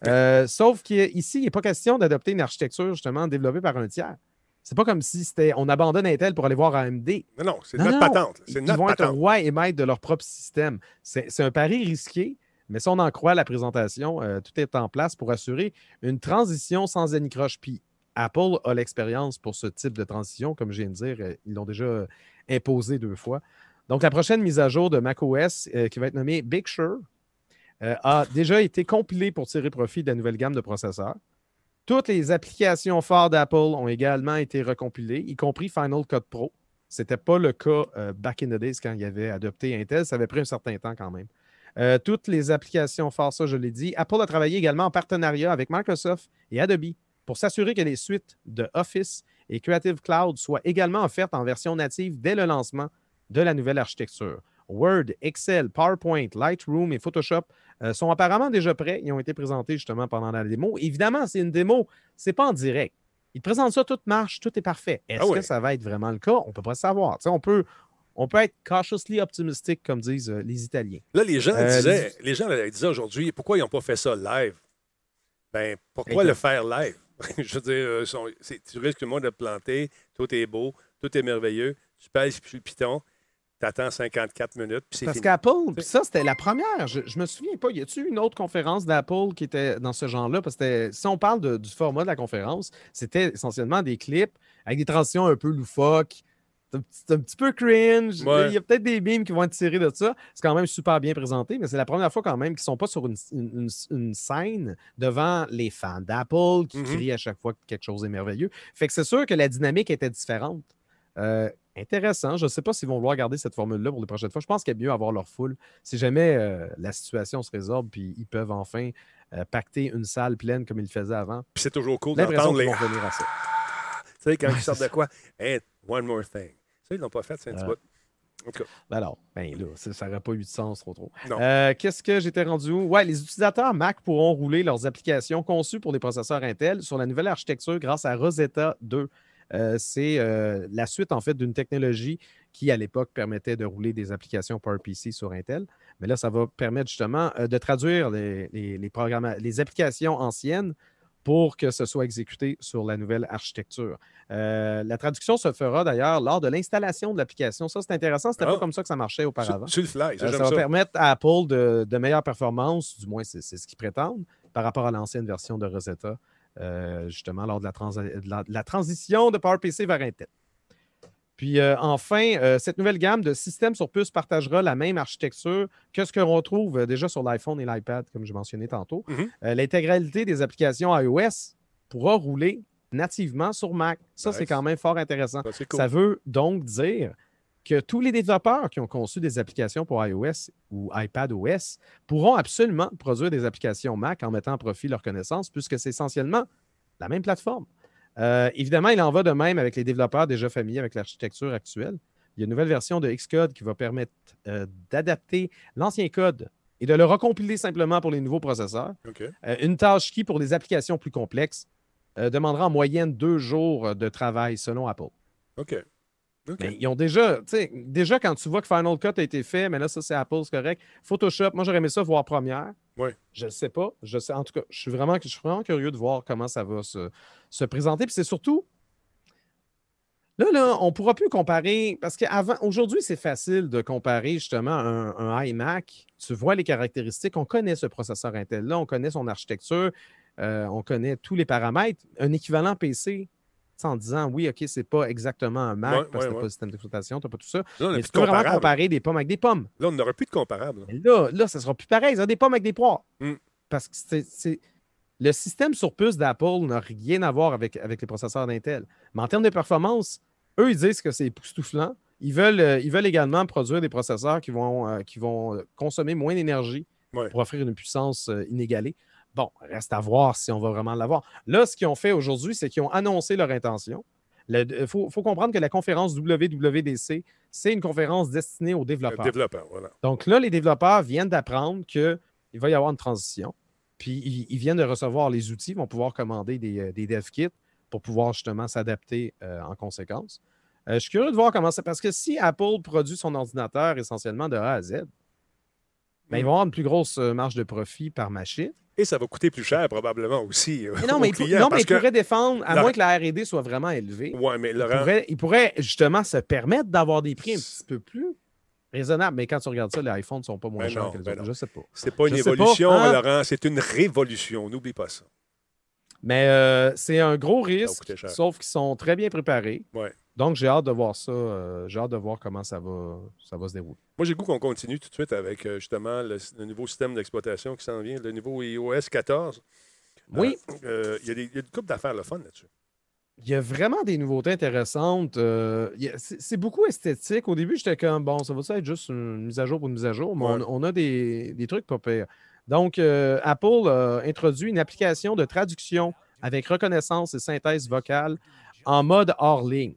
B: Euh, sauf qu'ici, il n'est pas question d'adopter une architecture justement développée par un tiers. C'est pas comme si c'était on abandonne Intel pour aller voir AMD.
A: Non, non, c'est notre
B: non,
A: patente.
B: Ils
A: notre
B: vont être rois et maîtres de leur propre système. C'est c'est un pari risqué, mais si on en croit la présentation, euh, tout est en place pour assurer une transition sans anicroche. Puis Apple a l'expérience pour ce type de transition, comme je viens de dire, euh, ils l'ont déjà euh, imposé deux fois. Donc, la prochaine mise à jour de macOS, euh, qui va être nommée Big Sur, a déjà été compilée pour tirer profit de la nouvelle gamme de processeurs. Toutes les applications phares d'Apple ont également été recompilées, y compris Final Cut Pro. Ce n'était pas le cas back in the days quand il y avait adopté Intel. Ça avait pris un certain temps quand même. Toutes les applications phares, ça je l'ai dit. Apple a travaillé également en partenariat avec Microsoft et Adobe pour s'assurer que les suites de Office et Creative Cloud soient également offertes en version native dès le lancement de la nouvelle architecture. Word, Excel, PowerPoint, Lightroom et Photoshop euh, sont apparemment déjà prêts. Ils ont été présentés justement pendant la démo. Évidemment, c'est une démo, c'est pas en direct. Ils présentent ça, tout marche, tout est parfait. Est-ce
A: Ah
B: que ça va être vraiment le cas? On ne peut pas savoir. Tu sais, on, peut, on peut être cautiously optimistic, comme disent euh, les Italiens.
A: Là, les gens
B: Euh,
A: disaient, les gens disaient aujourd'hui, pourquoi ils n'ont pas fait ça live? Ben, pourquoi le faire live? Je veux dire, euh, sont- tu risques moins de te planter, tout est beau, tout est merveilleux, tu pèses sur le piton, tu attends 54 minutes, puis c'est
B: Parce qu'Apple, puis ça, c'était la première. Je, je me souviens pas. Y a-tu une autre conférence d'Apple qui était dans ce genre-là? Parce que si on parle de- du format de la conférence, c'était essentiellement des clips avec des transitions un peu loufoques. C'est un, petit- peu cringe.
A: Ouais.
B: Il y a peut-être des beams qui vont être tirés de ça. C'est quand même super bien présenté, mais c'est la première fois quand même qu'ils ne sont pas sur une, une- scène devant les fans d'Apple qui
A: Mhm.
B: crient à chaque fois que quelque chose est merveilleux. Fait que c'est sûr que la dynamique était différente. Euh, intéressant. Je ne sais pas s'ils vont vouloir garder cette formule-là pour les prochaines fois. Je pense qu'il est mieux avoir leur foule. Si jamais euh, la situation se résorbe puis ils peuvent enfin euh, pacter une salle pleine comme ils le faisaient avant,
A: Puis c'est toujours cool d'entendre les...
B: vont venir à ça.
A: Tu sais, quand ils sortent de quoi? Hey, one more thing. Ça, ils l'ont pas fait, c'est un petit bout. En tout cas,
B: Ben alors, ben là, ça n'aurait pas eu de sens trop trop. Euh, Qu'est-ce que j'étais rendu où? Ouais, les utilisateurs Mac pourront rouler leurs applications conçues pour les processeurs Intel sur la nouvelle architecture grâce à Rosetta 2. Euh, C'est euh, la suite en fait d'une technologie qui à l'époque permettait de rouler des applications PowerPC sur Intel. Mais là, ça va permettre justement euh, de traduire les, les, les programma- les applications anciennes pour que ce soit exécuté sur la nouvelle architecture. Euh, la traduction se fera d'ailleurs lors de l'installation de l'application. Ça, c'est intéressant. C'était
A: Ah.
B: pas comme ça que ça marchait auparavant.
A: sur, sur le fly, ça,
B: Euh, ça va
A: ça.
B: permettre à Apple de, de meilleures performances, du moins c'est ce qu'ils prétendent, par rapport à l'ancienne version de Rosetta, euh, justement lors de la, trans- de la- de la transition de PowerPC vers Intel. Puis euh, enfin, euh, cette nouvelle gamme de systèmes sur puce partagera la même architecture que ce que l'on retrouve euh, déjà sur l'iPhone et l'iPad, comme je mentionnais tantôt.
A: Mhm.
B: Euh, L'intégralité des applications iOS pourra rouler nativement sur Mac. Ça, c'est quand même fort intéressant.
A: Ça, cool.
B: Ça veut donc dire que tous les développeurs qui ont conçu des applications pour iOS ou iPadOS pourront absolument produire des applications Mac en mettant à profit leurs connaissances, puisque c'est essentiellement la même plateforme. Euh, évidemment, il en va de même avec les développeurs déjà familiers avec l'architecture actuelle. Il y a une nouvelle version de Xcode qui va permettre euh, d'adapter l'ancien code et de le recompiler simplement pour les nouveaux processeurs. Euh, une tâche qui, pour des applications plus complexes, demandera en moyenne deux jours de travail selon Apple.
A: OK.
B: Mais ils ont déjà, tu sais, déjà quand tu vois que Final Cut a été fait, mais là, ça, c'est Apple, c'est correct. Photoshop, moi, j'aurais aimé ça voir première.
A: Ouais.
B: Je ne sais pas. Je sais, en tout cas, je suis vraiment, je suis vraiment curieux de voir comment ça va se, se présenter. Puis c'est surtout. Là, là, on ne pourra plus comparer. Parce qu'avant, aujourd'hui, c'est facile de comparer justement un, un iMac. Tu vois les caractéristiques. On connaît ce processeur Intel-là, on connaît son architecture, euh, on connaît tous les paramètres. Un équivalent PC, en disant oui, OK, c'est pas exactement un Mac
A: Ouais,
B: parce que
A: ouais,
B: tu
A: ouais.
B: pas le système d'exploitation, tu n'as pas tout ça.
A: Là,
B: Mais tu
A: de
B: peux vraiment comparer des pommes avec des pommes.
A: Là, on n'aura plus de comparable.
B: Mais là, là, ça sera plus pareil. Ça des pommes avec des poires.
A: Mm.
B: Parce que c'est, le système sur puce d'Apple n'a rien à voir avec, avec les processeurs d'Intel. Mais en termes de performance, eux, ils disent que c'est époustouflant. Ils veulent, euh, ils veulent également produire des processeurs qui vont, euh, qui vont consommer moins d'énergie
A: Ouais.
B: pour offrir une puissance euh, inégalée. Bon, reste à voir si on va vraiment l'avoir. Là, ce qu'ils ont fait aujourd'hui, c'est qu'ils ont annoncé leur intention. Il faut, faut comprendre que la conférence WWDC, c'est une conférence destinée aux
A: Le
B: développeurs.
A: voilà.
B: Donc là, les développeurs viennent d'apprendre qu'il va y avoir une transition. Puis ils, ils viennent de recevoir les outils, ils vont pouvoir commander des, euh, des dev kits pour pouvoir justement s'adapter euh, en conséquence. Euh, je suis curieux de voir comment ça. Parce que si Apple produit son ordinateur essentiellement de A à Z, ben, ils vont avoir une plus grosse euh, marge de profit par machine.
A: Et ça va coûter plus cher, probablement aussi. euh,
B: Mais non,
A: aux
B: mais, il, pour-
A: clients,
B: non, mais
A: parce
B: il
A: que-
B: pourrait défendre, à
A: la-
B: moins que la RD soit vraiment élevée,
A: mais Laurent,
B: pourrait, il pourrait justement se permettre d'avoir des prix un petit peu plus raisonnables. Mais quand tu regardes ça, les iPhones ne sont pas moins
A: Ben
B: chers
A: non,
B: que les
A: ben
B: autres.
A: non.
B: Je sais pas.
A: c'est pas une
B: je sais pas,
A: évolution,
B: hein?
A: Laurent, c'est une révolution. N'oublie pas ça.
B: Mais euh, c'est un gros risque, sauf qu'ils sont très bien préparés.
A: Ouais.
B: Donc, j'ai hâte de voir ça. euh, j'ai hâte de voir comment ça va, ça va se dérouler.
A: Moi, j'ai le goût qu'on continue tout de suite avec euh, justement le, le nouveau système d'exploitation qui s'en vient, le nouveau iOS 14.
B: Oui,
A: Euh, Il y a des- il y a une couple d'affaires le fun là-dessus.
B: il y a vraiment des nouveautés intéressantes. c'est beaucoup esthétique. Au début, j'étais comme, bon, ça va ça être juste une mise à jour pour une mise à jour, mais
A: Ouais.
B: on, on a des, des trucs pas pires. Donc, Apple a introduit une application de traduction avec reconnaissance et synthèse vocale en mode hors ligne.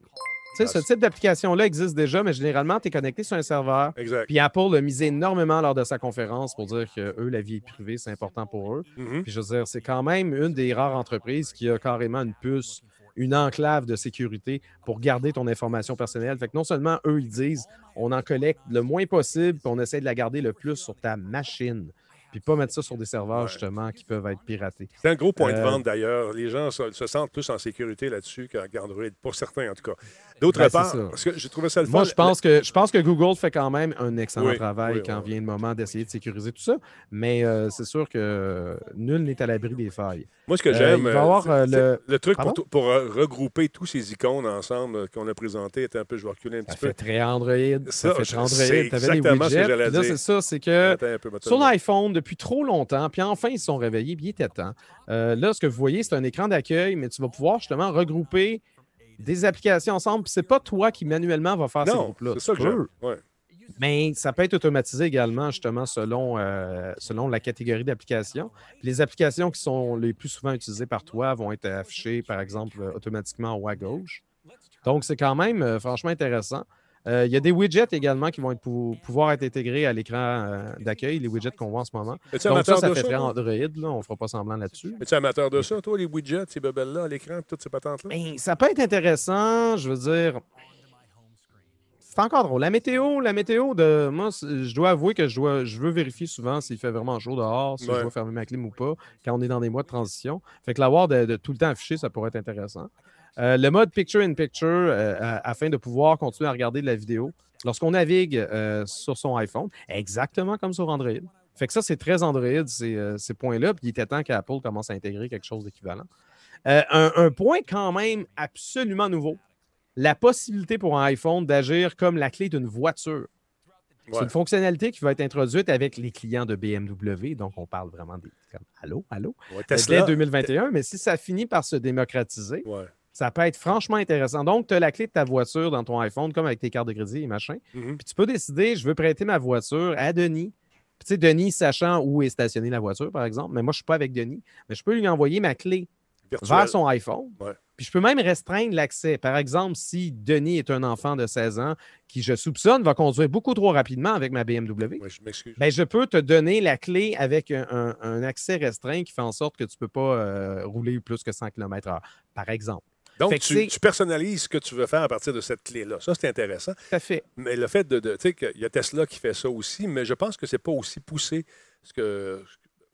B: Tu sais, ce type d'application-là existe déjà, mais généralement, tu es connecté sur un serveur.
A: Exact.
B: Puis Apple a misé énormément lors de sa conférence pour dire que eux, la vie privée, c'est important pour eux.
A: Mhm.
B: Puis je veux dire, c'est quand même une des rares entreprises qui a carrément une puce, une enclave de sécurité pour garder ton information personnelle. Fait que non seulement eux, ils disent on en collecte le moins possible, puis on essaie de la garder le plus sur ta machine. Puis pas mettre ça sur des serveurs,
A: Ouais.
B: justement, qui peuvent être piratés.
A: C'est un gros point de
B: Euh,
A: vente d'ailleurs. Les gens se, se sentent plus en sécurité là-dessus qu'Android, pour certains en tout cas. D'autre
B: Ben,
A: part,
B: ça.
A: parce que j'ai trouvé ça le fun.
B: Moi, je pense, que, je pense que Google fait quand même un excellent
A: Oui,
B: travail
A: oui,
B: quand
A: oui.
B: vient le moment d'essayer de sécuriser tout ça. Mais euh, c'est sûr que nul n'est à l'abri des failles.
A: Moi, ce que
B: Euh,
A: j'aime, euh,
B: le-
A: le truc pour,
B: Pardon?
A: tout- pour, euh, regrouper tous ces icônes ensemble qu'on a présentés était un peu, je vais reculer un
B: Ça
A: petit peu.
B: fait très Android. Ça,
A: Ça,
B: fait Android.
A: c'est
B: Tu avais des
A: exactement ce que
B: widgets.
A: j'allais
B: puis Là,
A: dire.
B: c'est ça, c'est que
A: peu,
B: sur l'iPhone, depuis trop longtemps, puis enfin, ils se sont réveillés, puis il était temps. Euh, là, ce que vous voyez, c'est un écran d'accueil, mais tu vas pouvoir justement regrouper des applications ensemble. Puis c'est pas toi qui manuellement va faire ces
A: Non,
B: groupes-là.
A: c'est ça que
B: peux,
A: Ouais.
B: mais ça peut être automatisé également, justement, selon, euh, selon la catégorie d'applications. Puis Les applications qui sont les plus souvent utilisées par toi vont être affichées, par exemple, automatiquement en haut à gauche. Donc, c'est quand même euh, franchement intéressant. Euh, Il y a des widgets également qui vont être pouvoir être intégrés à l'écran euh, d'accueil, les widgets qu'on voit en ce moment.
A: Es-tu
B: Donc, ça,
A: amateur
B: ça
A: de
B: fait
A: ça?
B: très? Android. Là, on ne fera pas semblant là-dessus.
A: Es-tu amateur de ça, toi, les widgets, ces bebelles-là à l'écran, toutes ces patentes-là?
B: Ben, ça peut être intéressant, je veux dire. C'est encore drôle. La météo, la météo de. Moi, je dois avouer que je, dois, je veux vérifier souvent s'il fait vraiment chaud dehors, si
A: Ouais.
B: je dois fermer ma clim ou pas, quand on est dans des mois de transition. Fait que l'avoir de, de tout le temps affiché, ça pourrait être intéressant. Euh, le mode picture-in-picture, euh, à- afin de pouvoir continuer à regarder de la vidéo lorsqu'on navigue euh, sur son iPhone, exactement comme sur Android. Fait que ça, c'est très Android, ces, euh, ces points-là. Puis il était temps qu'Apple commence à intégrer quelque chose d'équivalent. Euh, un, un point quand même absolument nouveau, la possibilité pour un iPhone d'agir comme la clé d'une voiture. C'est une fonctionnalité qui va être introduite avec les clients de BMW. Donc, on parle vraiment des. Comme, allô, allô?
A: Ouais,
B: Euh,
A: Tesla,
B: Dès 2021. Mais si ça finit par se démocratiser,
A: ouais.
B: Ça peut être franchement intéressant. Donc, tu as la clé de ta voiture dans ton iPhone, comme avec tes cartes de crédit et machin.
A: Mhm.
B: Puis tu peux décider, je veux prêter ma voiture à Denis. Puis, tu sais, Denis, sachant où est stationnée la voiture, par exemple, mais moi, je ne suis pas avec Denis, mais je peux lui envoyer ma clé
A: Virtuel.
B: vers son iPhone.
A: Ouais.
B: Puis je peux même restreindre l'accès. Par exemple, si Denis est un enfant de 16 ans qui, je soupçonne, va conduire beaucoup trop rapidement avec ma BMW,
A: Ouais, je m'excuse.
B: ben, je peux te donner la clé avec un, un- un accès restreint qui fait en sorte que tu ne peux pas euh, rouler plus que 100 km/h, par exemple.
A: Donc, tu, personnalises ce que tu veux faire à partir de cette clé-là. Ça, c'est intéressant.
B: Tout à fait.
A: Mais le fait de. de- tu sais, qu'il y a Tesla qui fait ça aussi, mais je pense que c'est pas aussi poussé ce que,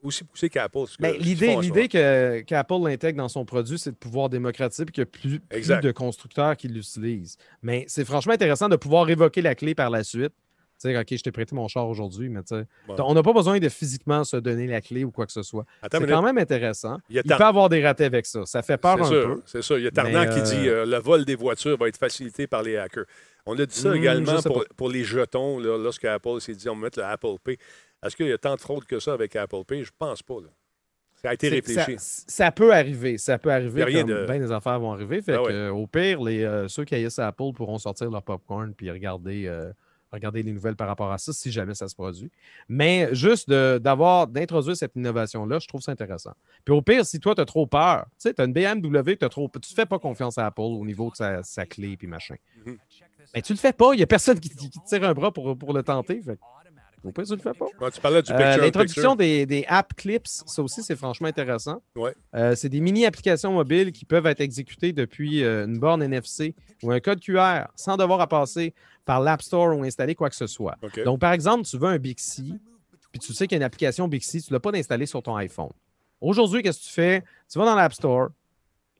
A: aussi poussé qu'Apple.
B: Ben, L'idée que- qu'Apple l'intègre dans son produit, c'est de pouvoir démocratiser et qu'il y a plus, plus de constructeurs qui l'utilisent. Mais c'est franchement intéressant de pouvoir évoquer la clé par la suite. Sais, OK, je t'ai prêté mon char aujourd'hui, mais tu sais, on n'a pas besoin de physiquement se donner la clé ou quoi que ce soit. C'est quand même intéressant.
A: Il a
B: Il
A: Tar-
B: peut avoir des ratés avec ça. Ça fait peur un
A: sûr,
B: peu.
A: C'est ça. Il y a Tarnan qui dit
B: euh,
A: euh, le vol des voitures va être facilité par les hackers. On a dit ça
B: Hmm,
A: également pour, pour les jetons, là, lorsque Apple s'est dit on va mettre le Apple Pay. Est-ce qu'il y a tant de fraude que ça avec Apple Pay? Je pense pas. là. Ça a été réfléchi.
B: Ça, ça peut arriver. Ça peut arriver.
A: rien
B: comme
A: de-
B: bien des affaires vont arriver. Fait
A: Ah
B: que,
A: ouais.
B: euh, au pire, les, euh, ceux qui haïssent Apple pourront sortir leur popcorn puis regarder, euh, regarder les nouvelles par rapport à ça si jamais ça se produit. Mais juste d'avoir, d'introduire cette innovation-là, je trouve ça intéressant. Puis au pire, si toi, tu as trop peur, tu sais, tu as une BMW, t'as trop, tu ne fais pas confiance à Apple au niveau de sa, sa clé puis machin.
A: Mhm.
B: Mais tu le fais pas. Il n'y a personne qui, qui te tire un bras pour, pour le tenter. Fait au pire, tu le fais pas.
A: Tu parlais du
B: Euh, L'introduction des app clips, ça aussi, c'est franchement intéressant.
A: Ouais.
B: Euh, c'est des mini-applications mobiles qui peuvent être exécutées depuis euh, une borne NFC ou un code QR sans devoir à passer par l'App Store ou installer quoi que ce soit. Donc, par exemple, tu veux un Bixi, puis tu sais qu'il y a une application Bixi, tu ne l'as pas installée sur ton iPhone. Aujourd'hui, qu'est-ce que tu fais? Tu vas dans l'App Store,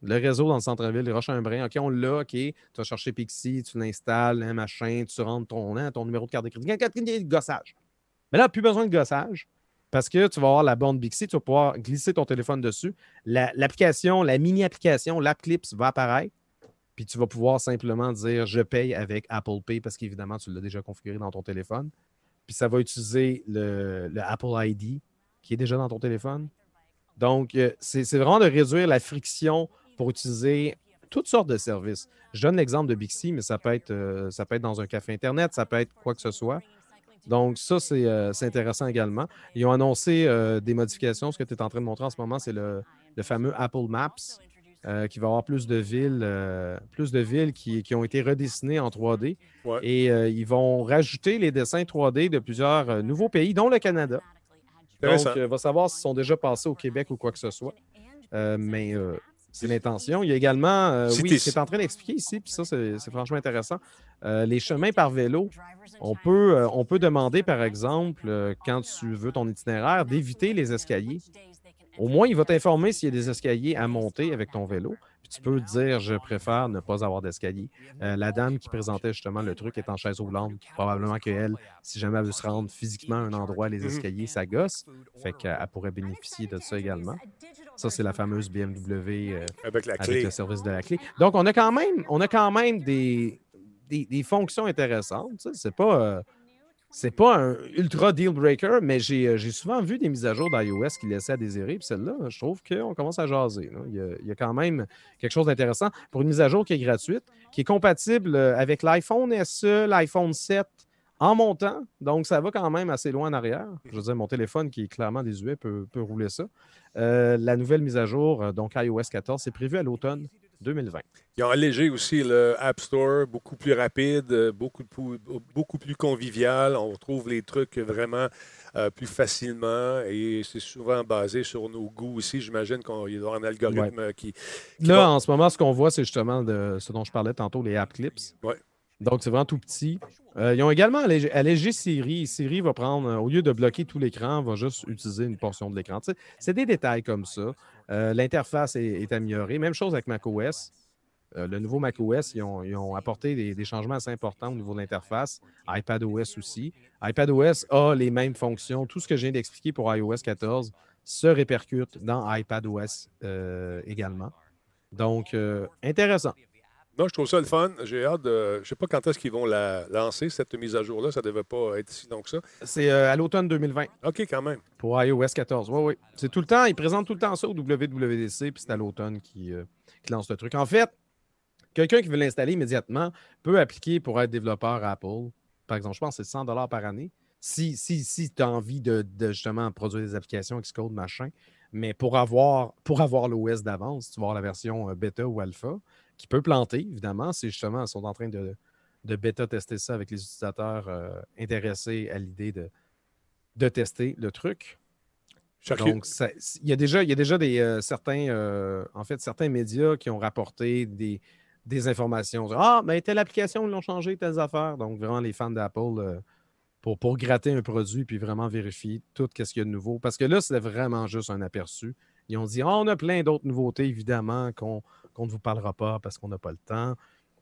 B: le réseau dans le centre-ville, il roche un brin. OK, on l'a, OK. Tu vas chercher Pixie, tu l'installes, un machin, tu rentres ton, hein, ton numéro de carte de crédit. Gossage. Mais là, plus besoin de gossage parce que tu vas avoir la borne Bixi, tu vas pouvoir glisser ton téléphone dessus. La- L'application, la, mini-application, l'App Clips va apparaître. Puis tu vas pouvoir simplement dire je paye avec Apple Pay parce qu'évidemment, tu l'as déjà configuré dans ton téléphone. Puis ça va utiliser le, le Apple ID qui est déjà dans ton téléphone. Donc, euh, c'est vraiment de réduire la friction pour utiliser toutes sortes de services. Je donne l'exemple de Bixi, mais ça peut, être, euh, ça peut être dans un café Internet, ça peut être quoi que ce soit. Donc, ça, c'est euh, intéressant également. Ils ont annoncé des modifications. Ce que tu es en train de montrer en ce moment, c'est le, le fameux Apple Maps euh, qui va avoir plus de villes, euh, plus de villes qui, qui ont été redessinées en 3D.
A: Ouais.
B: Et euh, ils vont rajouter les dessins 3D de plusieurs euh, nouveaux pays, dont le Canada. Donc, euh, va savoir s'ils sont déjà passés au Québec ou quoi que ce soit. Euh, mais euh, c'est l'intention. Il y a également, euh, oui,
A: t'es-
B: ce que tu es en train d'expliquer ici, puis ça, c'est c'est franchement intéressant. Euh, les chemins par vélo, on peut, euh, on peut demander, par exemple, euh, quand tu veux ton itinéraire, d'éviter les escaliers. Au moins, il va t'informer s'il y a des escaliers à monter avec ton vélo. Puis tu peux dire, je préfère ne pas avoir d'escalier. Euh, la dame qui présentait justement le truc est en chaise roulante. Probablement qu'elle, si jamais elle veut se rendre physiquement à un endroit, les
A: Mhm.
B: escaliers, ça gosse. Fait qu'elle elle pourrait bénéficier de ça également. Ça, c'est la fameuse BMW euh,
A: Avec la
B: avec
A: clé.
B: le service de la clé. Donc, on a quand même, on a quand même des, des, des fonctions intéressantes. C'est pas, euh, c'est pas un ultra deal breaker, mais j'ai euh, j'ai souvent vu des mises à jour d'iOS qui laissaient à désirer. Puis celle-là, je trouve qu'on commence à jaser. Il, y a, quand même quelque chose d'intéressant pour une mise à jour qui est gratuite, qui est compatible euh, avec l'iPhone SE, l'iPhone 7 en montant. Donc, ça va quand même assez loin en arrière. Je veux dire, mon téléphone qui est clairement désuet peut, rouler ça. Euh, la nouvelle mise à jour, donc iOS 14, c'est prévu à l'automne 2020.
A: Ils ont allégé aussi le App Store, beaucoup plus rapide, euh, beaucoup, plus- beaucoup plus convivial. On retrouve les trucs vraiment euh, plus facilement et c'est souvent basé sur nos goûts aussi. J'imagine qu'il y avoir un algorithme qui. qui
B: Là,
A: va-
B: en ce moment, ce qu'on voit, c'est justement de ce dont je parlais tantôt, les app clips.
A: Ouais.
B: Donc, c'est vraiment tout petit. Euh, ils ont également allégé, allégé Siri. Siri va prendre, au lieu de bloquer tout l'écran, va juste utiliser une portion de l'écran. C'est des détails comme ça. Euh, L'interface est, améliorée. Même chose avec macOS. Euh, le nouveau macOS, ils ont, ils ont apporté des, des changements assez importants au niveau de l'interface. iPadOS aussi. iPadOS a les mêmes fonctions. Tout ce que je viens d'expliquer pour iOS 14 se répercute dans iPadOS euh, également. Donc, euh, intéressant.
A: Moi, je trouve ça le fun. J'ai hâte de. Je sais pas quand est-ce qu'ils vont la lancer, cette mise à jour-là. Ça devait pas être si long que ça.
B: C'est euh, à l'automne 2020
A: OK, quand même.
B: pour iOS 14. Oui, oui. C'est tout le temps, ils présentent tout le temps ça au WWDC, puis c'est à l'automne qui, euh, qui lance le truc. En fait, quelqu'un qui veut l'installer immédiatement peut appliquer pour être développeur Apple. Par exemple, je pense que c'est 100 par année. Si, si, si tu as envie de, de, justement produire des applications Xcode, machin. Mais pour avoir, pour avoir l'OS d'avance, tu vas avoir la version euh, bêta ou alpha, qui peut planter, évidemment. C'est justement, ils sont en train de, de bêta-tester ça avec les utilisateurs euh, intéressés à l'idée de, de tester le truc. Donc, il y a déjà, y a déjà des, euh, certains, euh, en fait, certains médias qui ont rapporté des, des informations. Ah, mais telle application, ils l'ont changé, telles affaires. Donc, vraiment, les fans d'Apple, pour, pour gratter un produit puis vraiment vérifier tout ce qu'il y a de nouveau. Parce que là, c'est vraiment juste un aperçu. Ils ont dit, Ah, on a plein d'autres nouveautés, évidemment, qu'on ne vous parlera pas parce qu'on n'a pas le temps.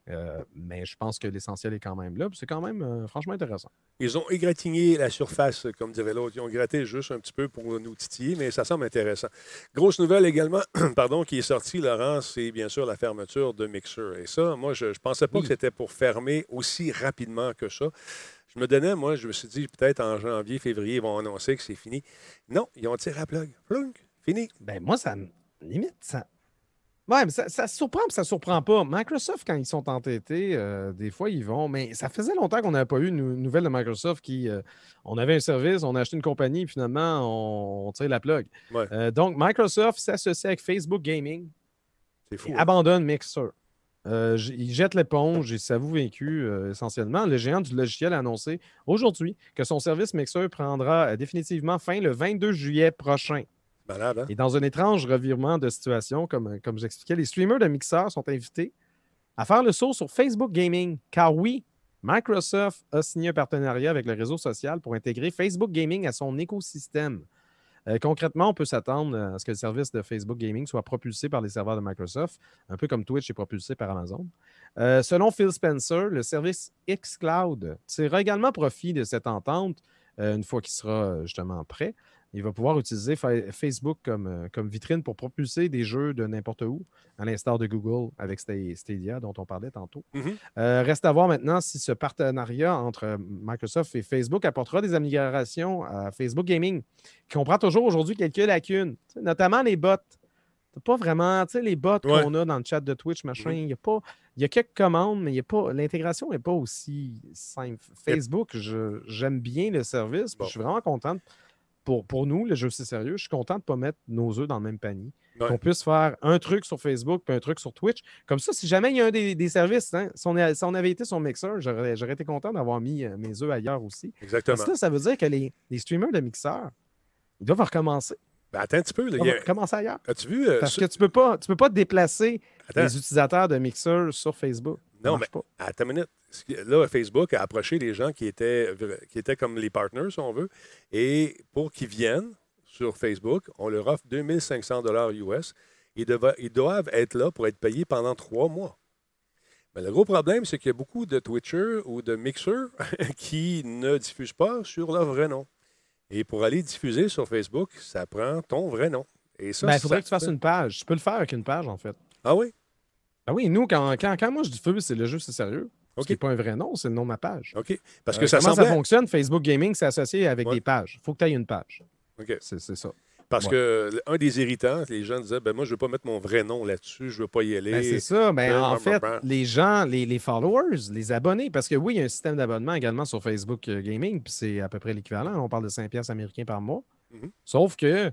B: Euh, mais je pense que l'essentiel est quand même là. C'est quand même euh, franchement intéressant.
A: Ils ont égratigné la surface, comme dirait l'autre. Ils ont gratté juste un petit peu pour nous titiller, mais ça semble intéressant. Grosse nouvelle également, pardon, qui est sortie, Laurent, c'est bien sûr la fermeture de Mixer. Et ça, moi, je ne pensais pas
B: Oui.
A: que c'était pour fermer aussi rapidement que ça. Je me donnais, moi, je me suis dit, peut-être en janvier, février, ils vont annoncer que c'est fini. Non, ils ont tiré à plug. Plunk, fini.
B: Ben, moi, ça me. Limite, ça. Ouais, mais ça, ça surprend, ça surprend pas. Microsoft, quand ils sont entêtés, euh, des fois, ils vont. Mais ça faisait longtemps qu'on n'avait pas eu une nouvelle de Microsoft qui. euh, on avait un service, on a acheté une compagnie, puis finalement, on, on tire la plug.
A: Ouais.
B: Euh, donc, Microsoft s'associe avec Facebook Gaming
A: C'est fou.
B: et
A: hein?
B: abandonne Mixer. Euh, j- il jette l'éponge et s'avoue vaincu euh, essentiellement. Le géant du logiciel a annoncé aujourd'hui que son service Mixer prendra définitivement fin le 22 juillet prochain.
A: Hein?
B: Et dans un étrange revirement de situation, comme, j'expliquais, les streamers de Mixer sont invités à faire le saut sur Facebook Gaming. Car oui, Microsoft a signé un partenariat avec le réseau social pour intégrer Facebook Gaming à son écosystème. Euh, concrètement, on peut s'attendre à ce que le service de Facebook Gaming soit propulsé par les serveurs de Microsoft, un peu comme Twitch est propulsé par Amazon. Euh, selon Phil Spencer, le service xCloud tirera également profit de cette entente euh, une fois qu'il sera justement prêt. Il va pouvoir utiliser Fa- Facebook comme, euh, comme vitrine pour propulser des jeux de n'importe où, à l'instar de Google avec Sta- Stadia dont on parlait tantôt.
A: Mhm.
B: Euh, reste à voir maintenant si ce partenariat entre euh, Microsoft et Facebook apportera des améliorations à Facebook Gaming, qui comprend toujours aujourd'hui quelques lacunes, notamment les bots. Pas vraiment, tu sais, les bots
A: Ouais.
B: qu'on a dans le chat de Twitch, machin.
A: Mhm.
B: Il y a pas. Il y a quelques commandes, mais. L'intégration n'est pas aussi simple. Facebook, j'aime bien le service.
A: Bon.
B: Je suis vraiment contente. Pour, pour nous, le jeu c'est sérieux, je suis content de ne pas mettre nos œufs dans le même panier.
A: Ouais.
B: Qu'on puisse faire un truc sur Facebook puis un truc sur Twitch. Comme ça, si jamais il y a un des, des services, hein, si, on a- si on avait été sur Mixer, j'aurais j'aurais été content d'avoir mis euh, mes œufs ailleurs aussi.
A: Exactement.
B: Parce que là, ça veut dire que les, les streamers de Mixer, ils doivent recommencer.
A: Ben, attends un petit peu. là, a-
B: recommencer ailleurs.
A: As-tu vu? euh,
B: Parce que tu ne peux, pas- tu peux pas déplacer
A: Attends.
B: les utilisateurs de Mixer sur Facebook.
A: Non,
B: pas.
A: Attends une minute. Là, Facebook a approché les gens qui étaient, vra- qui étaient comme les partners, si on veut, et pour qu'ils viennent sur Facebook, on leur offre 2500 US. Ils, deva- ils doivent être là pour être payés pendant trois mois. Mais le gros problème, c'est qu'il y a beaucoup de Twitchers ou de Mixers qui ne diffusent pas sur leur vrai nom. Et pour aller diffuser sur Facebook, ça prend ton vrai nom. Et ça,
B: Ben, il faudrait
A: ça
B: que tu fasses une page. Tu peux le faire avec une page, en fait.
A: Ah oui?
B: Ah oui, nous, quand, quand, quand moi je diffuse, c'est le jeu, c'est sérieux. Ce
A: OK.
B: qui n'est pas un vrai nom, c'est le nom de ma page.
A: OK. Parce
B: Euh,
A: que ça
B: comment
A: semblait...
B: ça fonctionne? Facebook Gaming, c'est associé avec
A: Ouais.
B: des pages. Il faut que tu aies une page.
A: OK.
B: C'est ça.
A: Parce
B: Ouais.
A: que un des irritants, les gens disaient ben moi, je ne veux pas mettre mon vrai nom là-dessus, je ne veux pas y aller.
B: Ben, c'est ça. Ben,
A: Euh,
B: en fait, les gens, les, les followers, les abonnés, parce que oui, il y a un système d'abonnement également sur Facebook euh, Gaming, puis c'est à peu près l'équivalent. On parle de 5 piastres américains par mois.
A: Mhm.
B: Sauf que,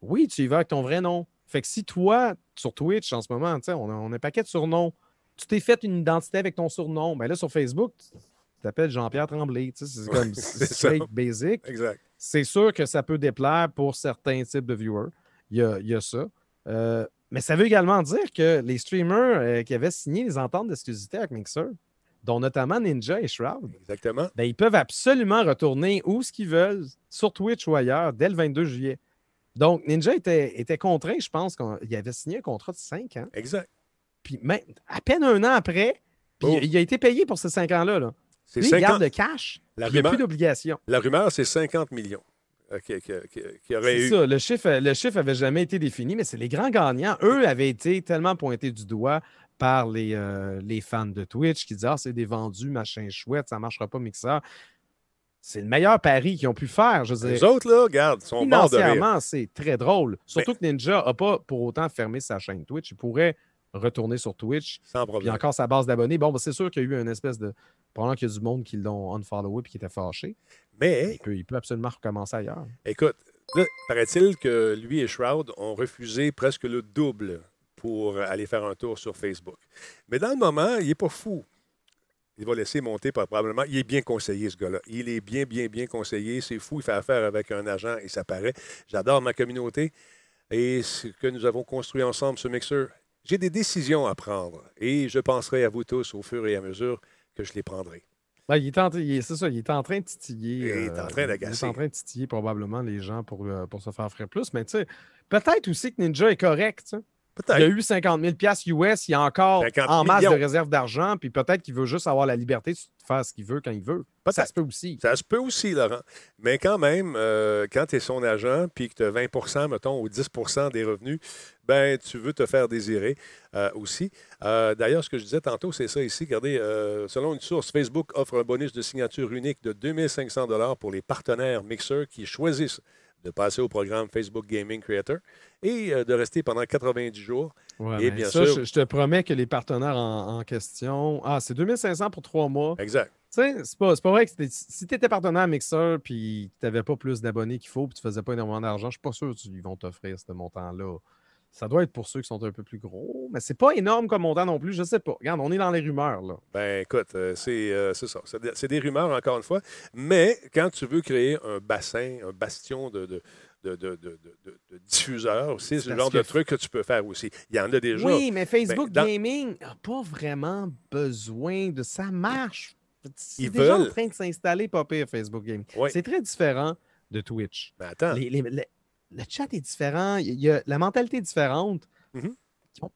B: oui, tu y vas avec ton vrai nom. Fait que si toi, sur Twitch en ce moment, tu sais, on a, on a un paquet de surnoms, tu t'es fait une identité avec ton surnom, ben là, sur Facebook, tu t'appelles Jean-Pierre Tremblay. C'est comme straight basic.
A: Exact.
B: C'est sûr que ça peut déplaire pour certains types de viewers. Il y a, il y a ça. Euh, mais ça veut également dire que les streamers euh, qui avaient signé les ententes d'exclusivité avec Mixer, dont notamment Ninja et Shroud,
A: Exactement.
B: ben, ils peuvent absolument retourner où ce qu'ils veulent, sur Twitch ou ailleurs, dès le 22 juillet. Donc, Ninja était, était contraint, je pense qu'il avait signé un contrat de 5 ans.
A: Exact.
B: Puis même, à peine un an après, puis
A: Oh.
B: il a été payé pour ces 5 ans-là. Là.
A: C'est
B: Lui, il
A: 50
B: garde le cash,
A: La
B: il n'y a plus d'obligation.
A: La rumeur, c'est 50 millions euh, qui, aurait
B: C'est
A: eu.
B: ça, le chiffre, le chiffre avait jamais été défini, mais c'est les grands gagnants. Eux avaient été tellement pointés du doigt par les, euh, les fans de Twitch qui disent Ah, c'est des vendus, machin chouette, ça ne marchera pas, mixeur. C'est le meilleur pari qu'ils ont pu faire. Je veux
A: Les autres, là, regarde, sont morts de
B: c'est très drôle. Surtout que Ninja n'a pas pour autant fermé sa chaîne Twitch. Il pourrait retourner sur Twitch.
A: Sans
B: Puis
A: problème.
B: encore sa base d'abonnés. Bon, ben, c'est sûr qu'il y a eu une espèce de. Pendant qu'il y a du monde qui l'ont unfollowé et qui était fâché.
A: Mais,
B: Il peut, il peut absolument recommencer ailleurs.
A: écoute, là, paraît-il que lui et Shroud ont refusé presque le double pour aller faire un tour sur Facebook. Mais dans le moment, il n'est pas fou. Il va laisser monter probablement. Il est bien conseillé, ce gars-là. Il est bien, bien, bien conseillé. C'est fou. Il fait affaire avec un agent et ça paraît. J'adore ma communauté et ce que nous avons construit ensemble, ce mixeur. J'ai des décisions à prendre et je penserai à vous tous au fur et à mesure que je les prendrai.
B: Ben, il est en, il est- c'est ça, il est en train de titiller.
A: Il est en train
B: Il
A: d'agacer.
B: est en train de titiller probablement les gens pour, euh, pour se faire offrir plus. Mais tu sais, peut-être aussi que Ninja est correct. Il a eu 50 000 US, il y a encore
A: 50
B: en masse de réserves d'argent, puis peut-être qu'il veut juste avoir la liberté de faire ce qu'il veut quand il veut. Ça se peut aussi.
A: Ça se peut aussi, Laurent. Mais quand même, euh, quand tu es son agent puis que tu as 20% mettons, ou 10% des revenus, ben tu veux te faire désirer euh, aussi. Euh, D'ailleurs, ce que je disais tantôt, c'est ça ici. Regardez, selon une source, Facebook offre un bonus de signature unique de 2500 pour les partenaires mixeurs qui choisissent de passer au programme Facebook Gaming Creator et euh, de rester pendant 90 jours.
B: Ouais,
A: Et bien
B: ça,
A: sûr-
B: je, je te promets que les partenaires en, en question. Ah, c'est 2500 pour trois mois.
A: Exact.
B: Tu sais, c'est pas, pas vrai que si tu étais partenaire Mixer puis que tu n'avais pas plus d'abonnés qu'il faut puis tu faisais pas énormément d'argent, je suis pas sûr qu'ils vont t'offrir ce montant-là. Ça doit être pour ceux qui sont un peu plus gros, mais c'est pas énorme comme montant non plus, je sais pas. Regarde, on est dans les rumeurs, là.
A: Ben écoute, euh, c'est euh, c'est ça. C'est des- rumeurs, encore une fois. Mais quand tu veux créer un bassin, un bastion de, de, de, de- de- de- de diffuseurs, c'est ce genre de truc que tu peux faire aussi. Il y en a déjà.
B: Oui, mais Facebook
A: dans-
B: Gaming n'a pas vraiment besoin de ça marche.
A: Ils
B: déjà
A: veulent.
B: en train de s'installer, pas pire, Facebook Gaming.
A: Oui.
B: C'est très différent de Twitch.
A: Mais attends,
B: Les- les- les- le chat est différent, il y a, la mentalité est différente. Ils ont-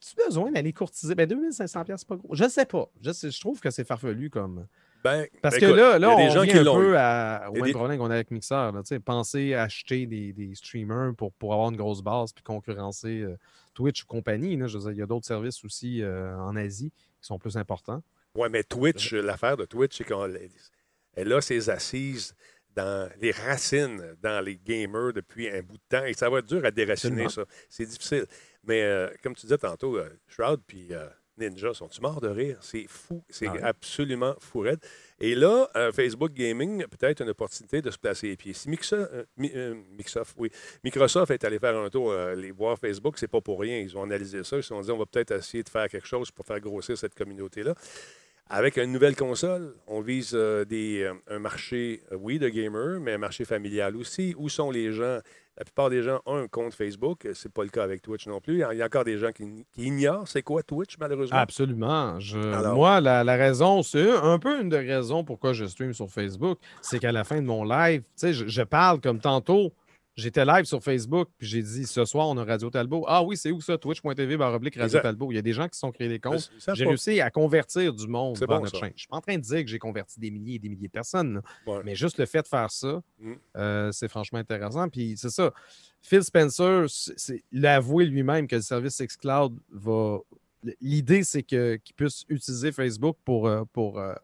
B: Tu besoin d'aller courtiser? Ben 2500 pièces c'est pas gros. Je sais pas. Je, sais- je trouve que c'est farfelu comme.
A: ben,
B: Parce
A: ben,
B: que
A: écoute,
B: là, là on
A: gens qui
B: un peu à- au même
A: des-
B: problème qu'on a avec Mixer. Là, penser à acheter des, des streamers pour, pour avoir une grosse base puis concurrencer euh, Twitch ou compagnie. là. Je veux dire, il y a d'autres services aussi euh, en Asie qui sont plus importants.
A: Ouais, mais Twitch, l'affaire de Twitch, c'est qu'elle elle a ses assises dans les racines dans les gamers depuis un bout de temps et ça va être dur à déraciner ça. C'est difficile. Mais euh, comme tu disais tantôt, euh, Shroud puis euh, Ninja, sont-tu morts de rire? C'est fou. C'est
B: Ah
A: absolument fou raide. Et là, Facebook Gaming peut-être une opportunité de se placer les pieds. Si Mixa- Mi- Microsoft, oui, Microsoft est allé faire un tour, les voir Facebook, c'est pas pour rien. Ils ont analysé ça. Ils se sont dit, on va peut-être essayer de faire quelque chose pour faire grossir cette communauté-là. Avec une nouvelle console, on vise euh, des, euh, un marché, euh, oui, de gamers, mais un marché familial aussi. Où sont les gens? La plupart des gens ont un compte Facebook. Ce n'est pas le cas avec Twitch non plus. Il y a encore des gens qui, qui ignorent c'est quoi Twitch, malheureusement.
B: Absolument. Je-
A: Alors-
B: moi, la, la raison, c'est un peu une des raisons pourquoi je stream sur Facebook, c'est qu'à la fin de mon live, tu sais, je, je parle comme tantôt. J'étais live sur Facebook, puis j'ai dit ce soir, on a Radio Talbot. Ah oui, c'est où ça? Twitch.tv, baroblique Radio
A: Exact.
B: Talbot. Il y a des gens qui se sont créés des comptes. J'ai réussi à convertir du monde vers
A: bon,
B: notre
A: ça.
B: chaîne. Je suis pas en train de dire que j'ai converti des milliers et des milliers de personnes.
A: Ouais.
B: mais juste le fait de faire ça,
A: Mm.
B: euh, c'est franchement intéressant. Puis c'est ça. Phil Spencer, c'est- c'est- il a avoué lui-même que le service xCloud va. L'idée, c'est qu'il puisse utiliser Facebook pour, euh, pour euh,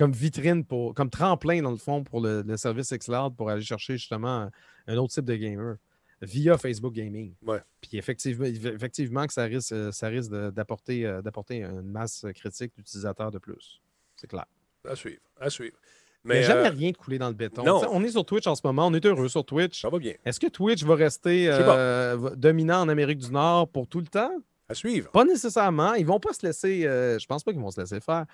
B: comme vitrine, pour, comme tremplin, dans le fond, pour le, le service xCloud pour aller chercher justement un autre type de gamer via Facebook Gaming.
A: Ouais.
B: Puis effectivement, effectivement que ça risque, euh, ça risque d'apporter euh, d'apporter une masse critique d'utilisateurs de plus. C'est clair.
A: À suivre. À suivre.
B: Il n'y a
A: Mais
B: jamais
A: euh,
B: rien de coulé dans le béton.
A: non.
B: On est sur Twitch en ce moment, on est heureux sur Twitch.
A: ça va bien.
B: Est-ce que Twitch va rester euh, dominant en Amérique du Nord pour tout le temps?
A: À suivre.
B: Pas nécessairement. Ils vont pas se laisser. euh, je pense pas qu'ils vont se laisser faire.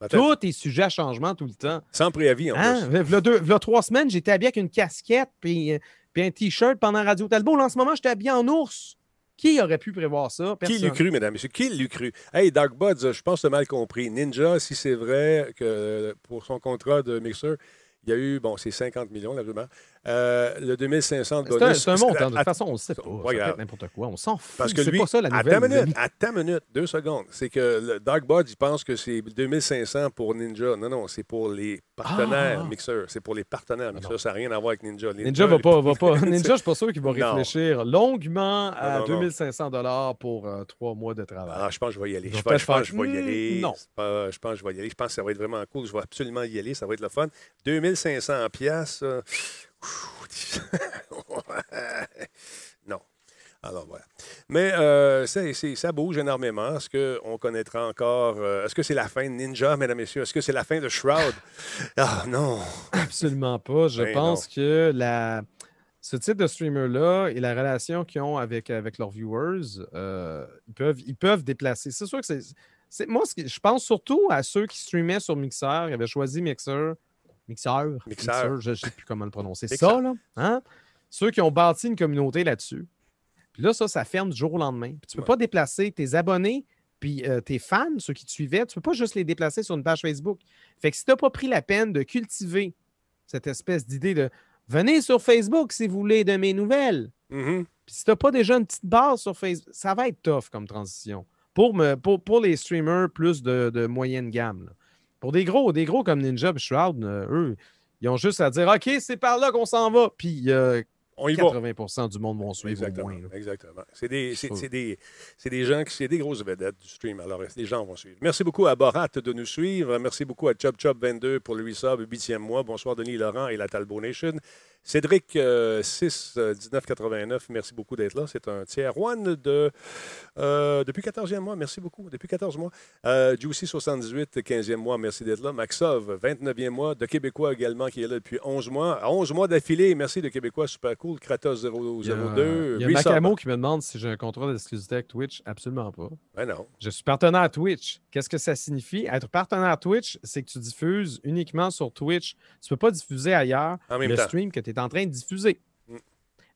A: Attends,
B: Tout est sujet à changement tout le temps.
A: Sans préavis, en
B: Hein?
A: plus.
B: V'là deux- v'là trois semaines, j'étais habillé avec une casquette puis, euh, puis un t-shirt pendant Radio Talbot. Là, en ce moment, j'étais habillé en ours. Qui aurait pu prévoir ça?
A: Qui l'eût cru, mesdames et messieurs? Qui l'eût cru? Hey, Dark Buds, je pense que tu as mal compris. Ninja, si c'est vrai que pour son contrat de mixeur, il y a eu, bon, c'est 50 millions, la rumeur. Euh, le 2500 de
B: un,
A: bonus.
B: c'est un montant. De toute façon, on ne sait pas.
A: Pas
B: Ça n'importe quoi. On s'en fout.
A: Parce que lui,
B: pas ça la
A: à
B: nouvelle.
A: ta
B: les
A: minute, à ta minute, deux secondes. C'est que le Dark Buds, il pense que c'est 2500 pour Ninja. Non, non, c'est pour les Partenaire
B: Ah.
A: Mixer. C'est pour les partenaires Mixer.
B: non.
A: Ça n'a rien à voir avec Ninja.
B: Ninja va pas, va pas. Ninja, je suis pas sûr qu'il va
A: Non.
B: réfléchir longuement à
A: non, non.
B: 2500 dollars pour euh, trois mois de travail.
A: Ah, je pense que je vais y aller. Je pense,
B: peut-être
A: je pense que je vais y
B: Hmm,
A: aller.
B: non.
A: C'est pas- je pense que je vais y aller. Je pense que ça va être vraiment cool. Je vais absolument y aller. Ça va être le fun. 2500 pièces. non. Alors voilà. Mais euh, c'est- c'est- ça bouge énormément. Est-ce qu'on connaîtra encore. euh, Est-ce que c'est la fin de Ninja, mesdames et messieurs? Est-ce que c'est la fin de Shroud? Ah non.
B: Absolument pas. Je
A: Ben
B: pense que la, ce type de streamer-là et la relation qu'ils ont avec, avec leurs viewers, euh, ils, peuvent, ils peuvent déplacer. C'est sûr que c'est. c'est- Moi, je pense surtout à ceux qui streamaient sur Mixer, ils avaient choisi Mixer. Mixer?
A: Mixer.
B: je ne sais plus comment le prononcer.
A: Mixer.
B: Ça, là. Hein? Ceux qui ont bâti une communauté là-dessus. Puis là, ça, ça ferme du jour au lendemain. Puis tu ne peux
A: Ouais.
B: pas déplacer tes abonnés puis euh, tes fans, ceux qui te suivaient, tu ne peux pas juste les déplacer sur une page Facebook. Fait que si tu n'as pas pris la peine de cultiver cette espèce d'idée de venez sur Facebook si vous voulez de mes nouvelles.
A: Mhm.
B: Puis si tu n'as pas déjà une petite base sur Facebook, ça va être tough comme transition. Pour, me, pour, pour les streamers plus de, de moyenne gamme. là. Pour des gros, des gros comme Ninja et Shroud, euh, eux, ils ont juste à dire OK, c'est par là qu'on s'en va. Puis euh,
A: On y va.
B: 80% du monde vont suivre
A: Exactement.
B: au moins.
A: exactement. C'est des, des, c'est des gens qui, c'est des grosses vedettes du stream. Alors, les gens vont suivre. Merci beaucoup à Borat de nous suivre. Merci beaucoup à Chop Chop 22 pour le resub, 8e mois. Bonsoir Denis Laurent et la Talbot Nation. Cédric euh, 6 euh, 1989, merci beaucoup d'être là. C'est un tiers one de euh, depuis 14e mois. Merci beaucoup. Depuis 14 mois. Euh, Juicy 78, 15e mois. Merci d'être là. Maxov, 29e mois. De Québécois également qui est là depuis 11 mois. 11 mois d'affilée. Merci de Québécois. Super cool. Kratos
B: Il y a,
A: 002.
B: il y a. Macamo qui me demande si j'ai un contrat d'exclusivité avec Twitch. Absolument pas.
A: Ben non.
B: Je suis partenaire Twitch. Qu'est-ce que ça signifie? Être partenaire Twitch, c'est que tu diffuses uniquement sur Twitch. Tu ne peux pas diffuser ailleurs
A: En même
B: le
A: temps.
B: stream que tu es en train de diffuser.
A: Mm.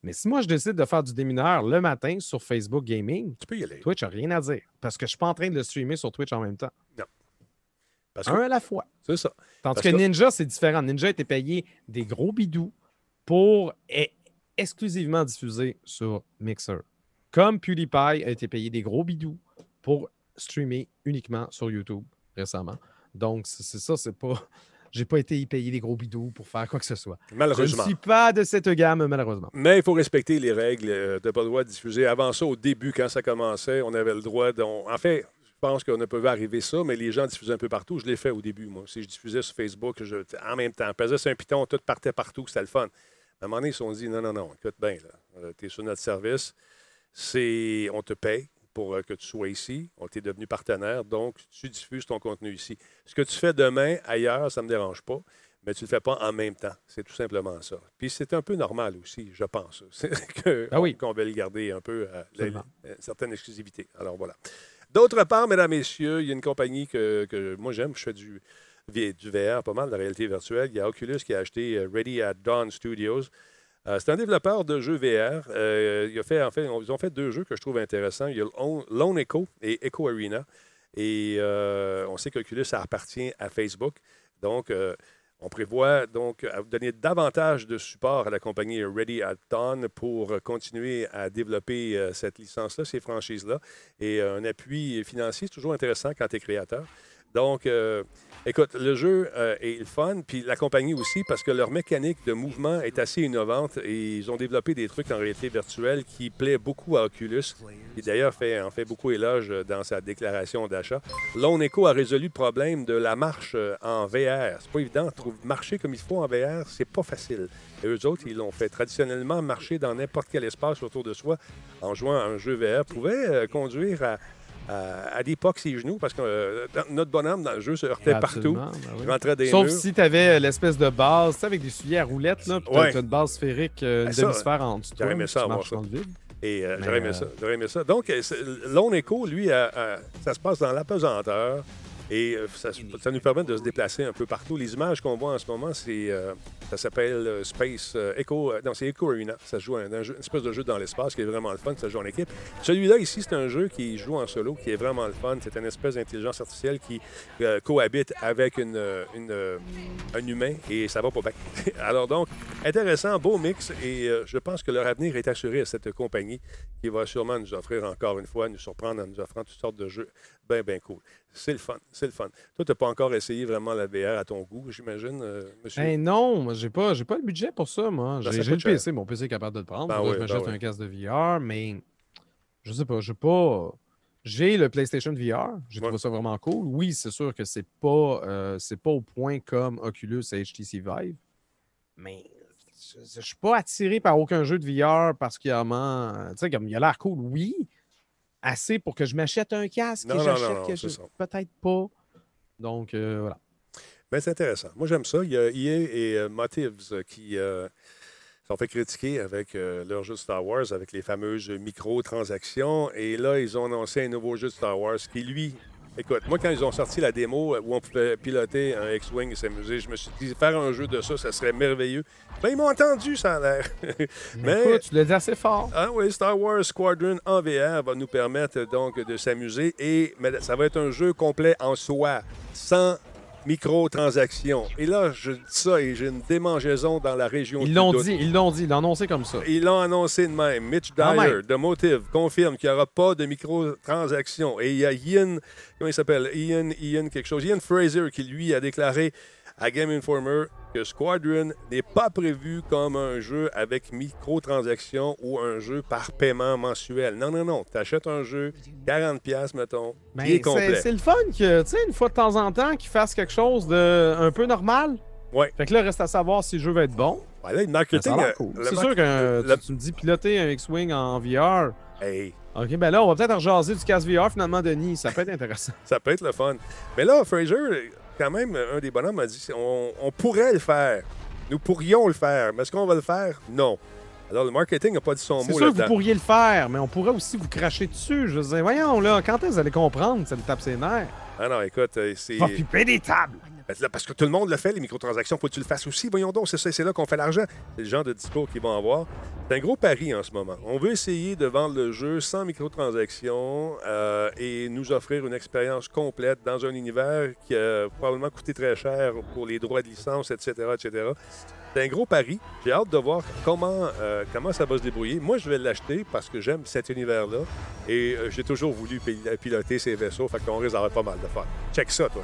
B: Mais si moi, je décide de faire du démineur le matin sur Facebook Gaming,
A: Tu peux y aller.
B: Twitch n'a rien à dire parce que je ne suis pas en train de le streamer sur Twitch en même temps.
A: Parce que
B: Un à la fois.
A: c'est ça.
B: Tandis que
A: que-
B: Ninja, c'est différent. Ninja était payé des gros bidous pour e- exclusivement diffuser sur Mixer. Comme PewDiePie a été payé des gros bidous pour streamer uniquement sur YouTube récemment. Donc, c'est ça, c'est pas. J'ai pas été payé des gros bidous pour faire quoi que ce soit. Je ne
A: Malheureusement.
B: suis pas de cette gamme, malheureusement.
A: Mais il faut respecter les règles. euh, Tu n'as pas le droit de diffuser. Avant ça, au début, quand ça commençait, on avait le droit. de- En fait, je pense qu'on ne peut arriver ça, mais les gens diffusaient un peu partout. Je l'ai fait au début, moi. Si je diffusais sur Facebook, je, en même temps, pesais sur un piton, tout partait partout, c'était le fun. À un moment donné, ils se sont dit non, non, non, écoute bien, tu es sur notre service, c'est on te paye pour euh, que tu sois ici, on t'est devenu partenaire, donc tu diffuses ton contenu ici. Ce que tu fais demain, ailleurs, ça ne me dérange pas, mais tu ne le fais pas en même temps. C'est tout simplement ça. Puis c'est un peu normal aussi, je pense, c'est que-
B: Ah oui.
A: qu'on veut garder un peu euh, la-
B: Absolument.
A: euh, certaines exclusivités. Alors voilà. D'autre part, mesdames, messieurs, il y a une compagnie que, que moi j'aime, je fais du, VR, pas mal de réalité virtuelle. Il y a Oculus qui a acheté euh, Ready at Dawn Studios. Euh, c'est un développeur de jeux VR. Euh, ils ont fait deux jeux que je trouve intéressants. Il y a Lone- Echo et Echo Arena. Et euh, on sait qu'Oculus appartient à Facebook. Donc, on prévoit donc à donner davantage de support à la compagnie Ready at Dawn pour continuer à développer cette licence-là, ces franchises-là. Et un appui financier, c'est toujours intéressant quand tu es créateur. Donc, euh, écoute, le jeu euh, est le fun, puis la compagnie aussi, parce que leur mécanique de mouvement est assez innovante et ils ont développé des trucs en réalité virtuelle qui plaît beaucoup à Oculus. Et d'ailleurs, en fait beaucoup éloge euh, dans sa déclaration d'achat. Lone Echo a résolu le problème de la marche en VR. C'est pas évident. Marcher comme il faut en VR, c'est pas facile. Et eux autres, ils l'ont fait. Traditionnellement, marcher dans n'importe quel espace autour de soi en jouant à un jeu VR pouvait conduire à, à, à des pocs ses genoux parce que euh, notre bonhomme dans le jeu se heurtait partout.
B: Ben oui.
A: Il rentrait des
B: Sauf
A: murs.
B: si tu avais l'espèce de base, tu sais, avec des souliers à roulettes, là, puis
A: Ouais.
B: une base sphérique, euh, une
A: Ben
B: demi-sphère en dessous
A: j'aurais aimé ça avoir ça. Et euh, j'aurais aimé
B: euh,
A: ça. J'aurais aimé ça. Donc, euh, Lone Echo, lui, euh, euh, ça se passe dans l'apesanteur. Et euh, ça, nous permet de se déplacer un peu partout. Les images qu'on voit en ce moment, c'est euh, ça s'appelle euh, Space Echo. non, c'est Echo Arena. Ça se joue un, un jeu- une espèce de jeu dans l'espace qui est vraiment le fun. Ça joue en équipe. Celui-là, ici, c'est un jeu qui joue en solo, qui est vraiment le fun. C'est une espèce d'intelligence artificielle qui cohabite avec une, un humain et ça va pas bien. Alors donc, intéressant, beau mix. Et je pense que leur avenir est assuré à cette compagnie qui va sûrement nous offrir encore une fois, nous surprendre en nous offrant toutes sortes de jeux bien, bien cool. C'est le fun. C'est le fun. Toi, tu n'as pas encore essayé vraiment la VR à ton goût, j'imagine, euh, monsieur?
B: Ben non, moi, j'ai pas, j'ai pas le budget pour ça, moi.
A: Ben,
B: J'ai le
A: cher.
B: PC, mon PC est capable de le prendre.
A: Ben oui,
B: je
A: ben
B: m'achète un casque de VR, mais je sais pas, j'ai pas. J'ai le PlayStation VR, j'ai
A: Ouais.
B: trouvé ça vraiment cool. Oui, c'est sûr que c'est pas, euh, c'est pas au point comme Oculus et HTC Vive, mais je, je suis pas attiré par aucun jeu de VR particulièrement. Tu sais, comme il a l'air cool, oui, assez pour que je m'achète un casque
A: Non,
B: et j'achète
A: non, non,
B: que
A: c'est
B: je-
A: ça.
B: peut-être pas. Donc euh, voilà.
A: Ben, c'est intéressant. Moi, j'aime ça. Il y a EA et euh, Motives euh, qui euh, sont fait critiquer avec euh, leur jeu de Star Wars, avec les fameuses microtransactions. Et là, ils ont annoncé un nouveau jeu de Star Wars qui, lui, écoute, moi, quand ils ont sorti la démo euh, où on pouvait piloter un X-Wing et s'amuser, je me suis dit, faire un jeu de ça, ça serait merveilleux. Ben, ils m'ont entendu, ça a l'air.
B: Mais
A: Mais-
B: écoute, tu l'as dit assez fort.
A: Ah oui, Star Wars Squadron en VR va nous permettre donc de s'amuser et mais ça va être un jeu complet en soi, sans microtransactions. Et là, je dis ça et j'ai une démangeaison dans la région.
B: Ils l'ont dit, ils l'ont dit, ils l'ont annoncé comme ça.
A: Ils l'ont annoncé de même. Mitch
B: Quand
A: Dyer
B: même.
A: de Motive confirme qu'il n'y aura pas de microtransactions. Et il y a Ian, comment il s'appelle? Ian, Ian quelque chose. Ian Fraser qui, lui, a déclaré à Game Informer que Squadron n'est pas prévu comme un jeu avec microtransactions ou un jeu par paiement mensuel. Non, non, non. Tu achètes un jeu, 40$, mettons,
B: Ben,
A: qui est
B: c'est-
A: complet.
B: c'est le fun que, tu sais, une fois de temps en temps, qu'ils fassent quelque chose de un peu normal.
A: Ouais.
B: Fait que là, reste à savoir si le jeu va être bon.
A: Ouais, là, le marketing. euh,
B: cool. C'est
A: mar-
B: sûr que euh,
A: le-
B: tu, tu me dis piloter un X-Wing en VR.
A: Hey,
B: OK, ben là, on va peut-être rejaser du casque VR finalement, Denis. Ça peut être intéressant.
A: ça peut être le fun. Mais là, Fraser, quand même, un des bonhommes m'a dit on, on pourrait le faire. Nous pourrions le faire. Mais est-ce qu'on va le faire? Non. Alors, le marketing n'a pas dit son
B: C'est
A: mot
B: sûr que vous pourriez le faire, mais on pourrait aussi vous cracher dessus. Je veux dire, voyons, là, quand est-ce que vous allez comprendre que ça me tape ses nerfs?
A: Ah non, écoute, euh, c'est.
B: Va piper des tables!
A: Ben, là, Parce que tout le monde le fait, les microtransactions. Faut que tu le fasses aussi. Voyons donc, c'est ça, c'est là qu'on fait l'argent. C'est le genre de discours qu'ils vont avoir. C'est un gros pari en ce moment. On veut essayer de vendre le jeu sans microtransactions euh, et nous offrir une expérience complète dans un univers qui a probablement coûté très cher pour les droits de licence, etc., etc. C'est un gros pari. J'ai hâte de voir comment, euh, comment ça va se débrouiller. Moi, je vais l'acheter parce que j'aime cet univers-là et euh, j'ai toujours voulu pil- piloter ces vaisseaux. Fait qu'on risque d'avoir pas mal de fun. Check ça, toi.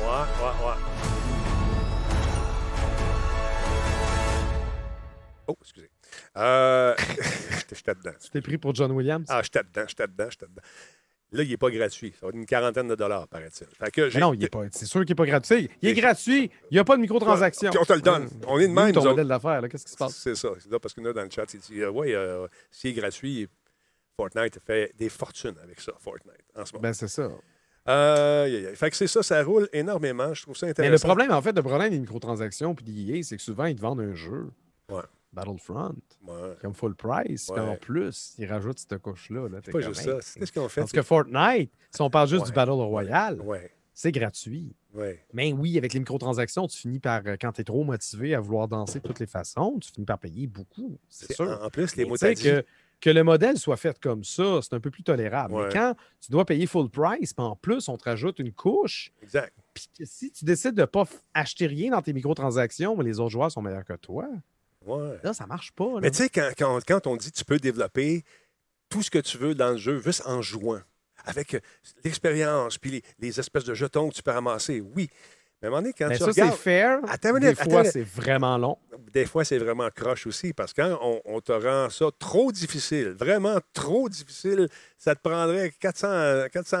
A: Ouais, ouais, ouais. Oh, excusez. Euh... j'étais dedans.
B: Tu t'es pris pour John Williams?
A: Ah, j'étais dedans, j'étais dedans, j'étais dedans. Là, il n'est pas gratuit. Ça va être une quarantaine de dollars, paraît-il.
B: Mais non, il est pas. C'est sûr qu'il n'est pas gratuit. Il est gratuit. Il n'y a pas de microtransaction.
A: Puis on te le donne. On est de même,
B: ton
A: nous autres.
B: modèle d'affaires, là, qu'est-ce qui se passe?
A: C'est ça. C'est là parce que là, dans le chat, il dit Oui, s'il est gratuit, Fortnite fait des fortunes avec ça, Fortnite, en ce moment.
B: Ben, c'est ça.
A: Euh. Fait que c'est ça, ça roule énormément. Je trouve ça
B: Mais
A: intéressant.
B: le problème, en fait, le problème des microtransactions puis d'IA, c'est que souvent, ils te vendent un jeu.
A: Ouais.
B: Battlefront,
A: Ouais.
B: comme full price.
A: Ouais.
B: Puis en plus, ils rajoutent cette couche-là. Là,
A: C'est pas juste ça. C'est ce qu'ils ont fait.
B: Parce que Fortnite, si on parle juste
A: Ouais.
B: du Battle Royale, c'est gratuit. Mais oui, avec les microtransactions, tu finis par, euh, quand tu es trop motivé à vouloir danser de toutes les façons, tu finis par payer beaucoup. C'est sûr.
A: En plus, les mots
B: que, que le modèle soit fait comme ça, c'est un peu plus tolérable. Mais quand tu dois payer full price, puis en plus, on te rajoute une couche,
A: Exact.
B: puis si tu décides de ne pas acheter rien dans tes microtransactions, mais les autres joueurs sont meilleurs que toi,
A: Ouais.
B: là, ça marche pas. là.
A: Mais tu sais, quand, quand, quand on dit que tu peux développer tout ce que tu veux dans le jeu, juste en jouant, avec euh, l'expérience, puis les, les espèces de jetons que tu peux ramasser, oui. Mais à un moment donné, quand
B: Mais
A: tu
B: ça, c'est
A: regardes,
B: fair.
A: Attends
B: Des
A: attends
B: fois, c'est vraiment long.
A: des fois, c'est vraiment croche aussi, parce que quand on, on te rend ça trop difficile, vraiment trop difficile, ça te prendrait 400, 400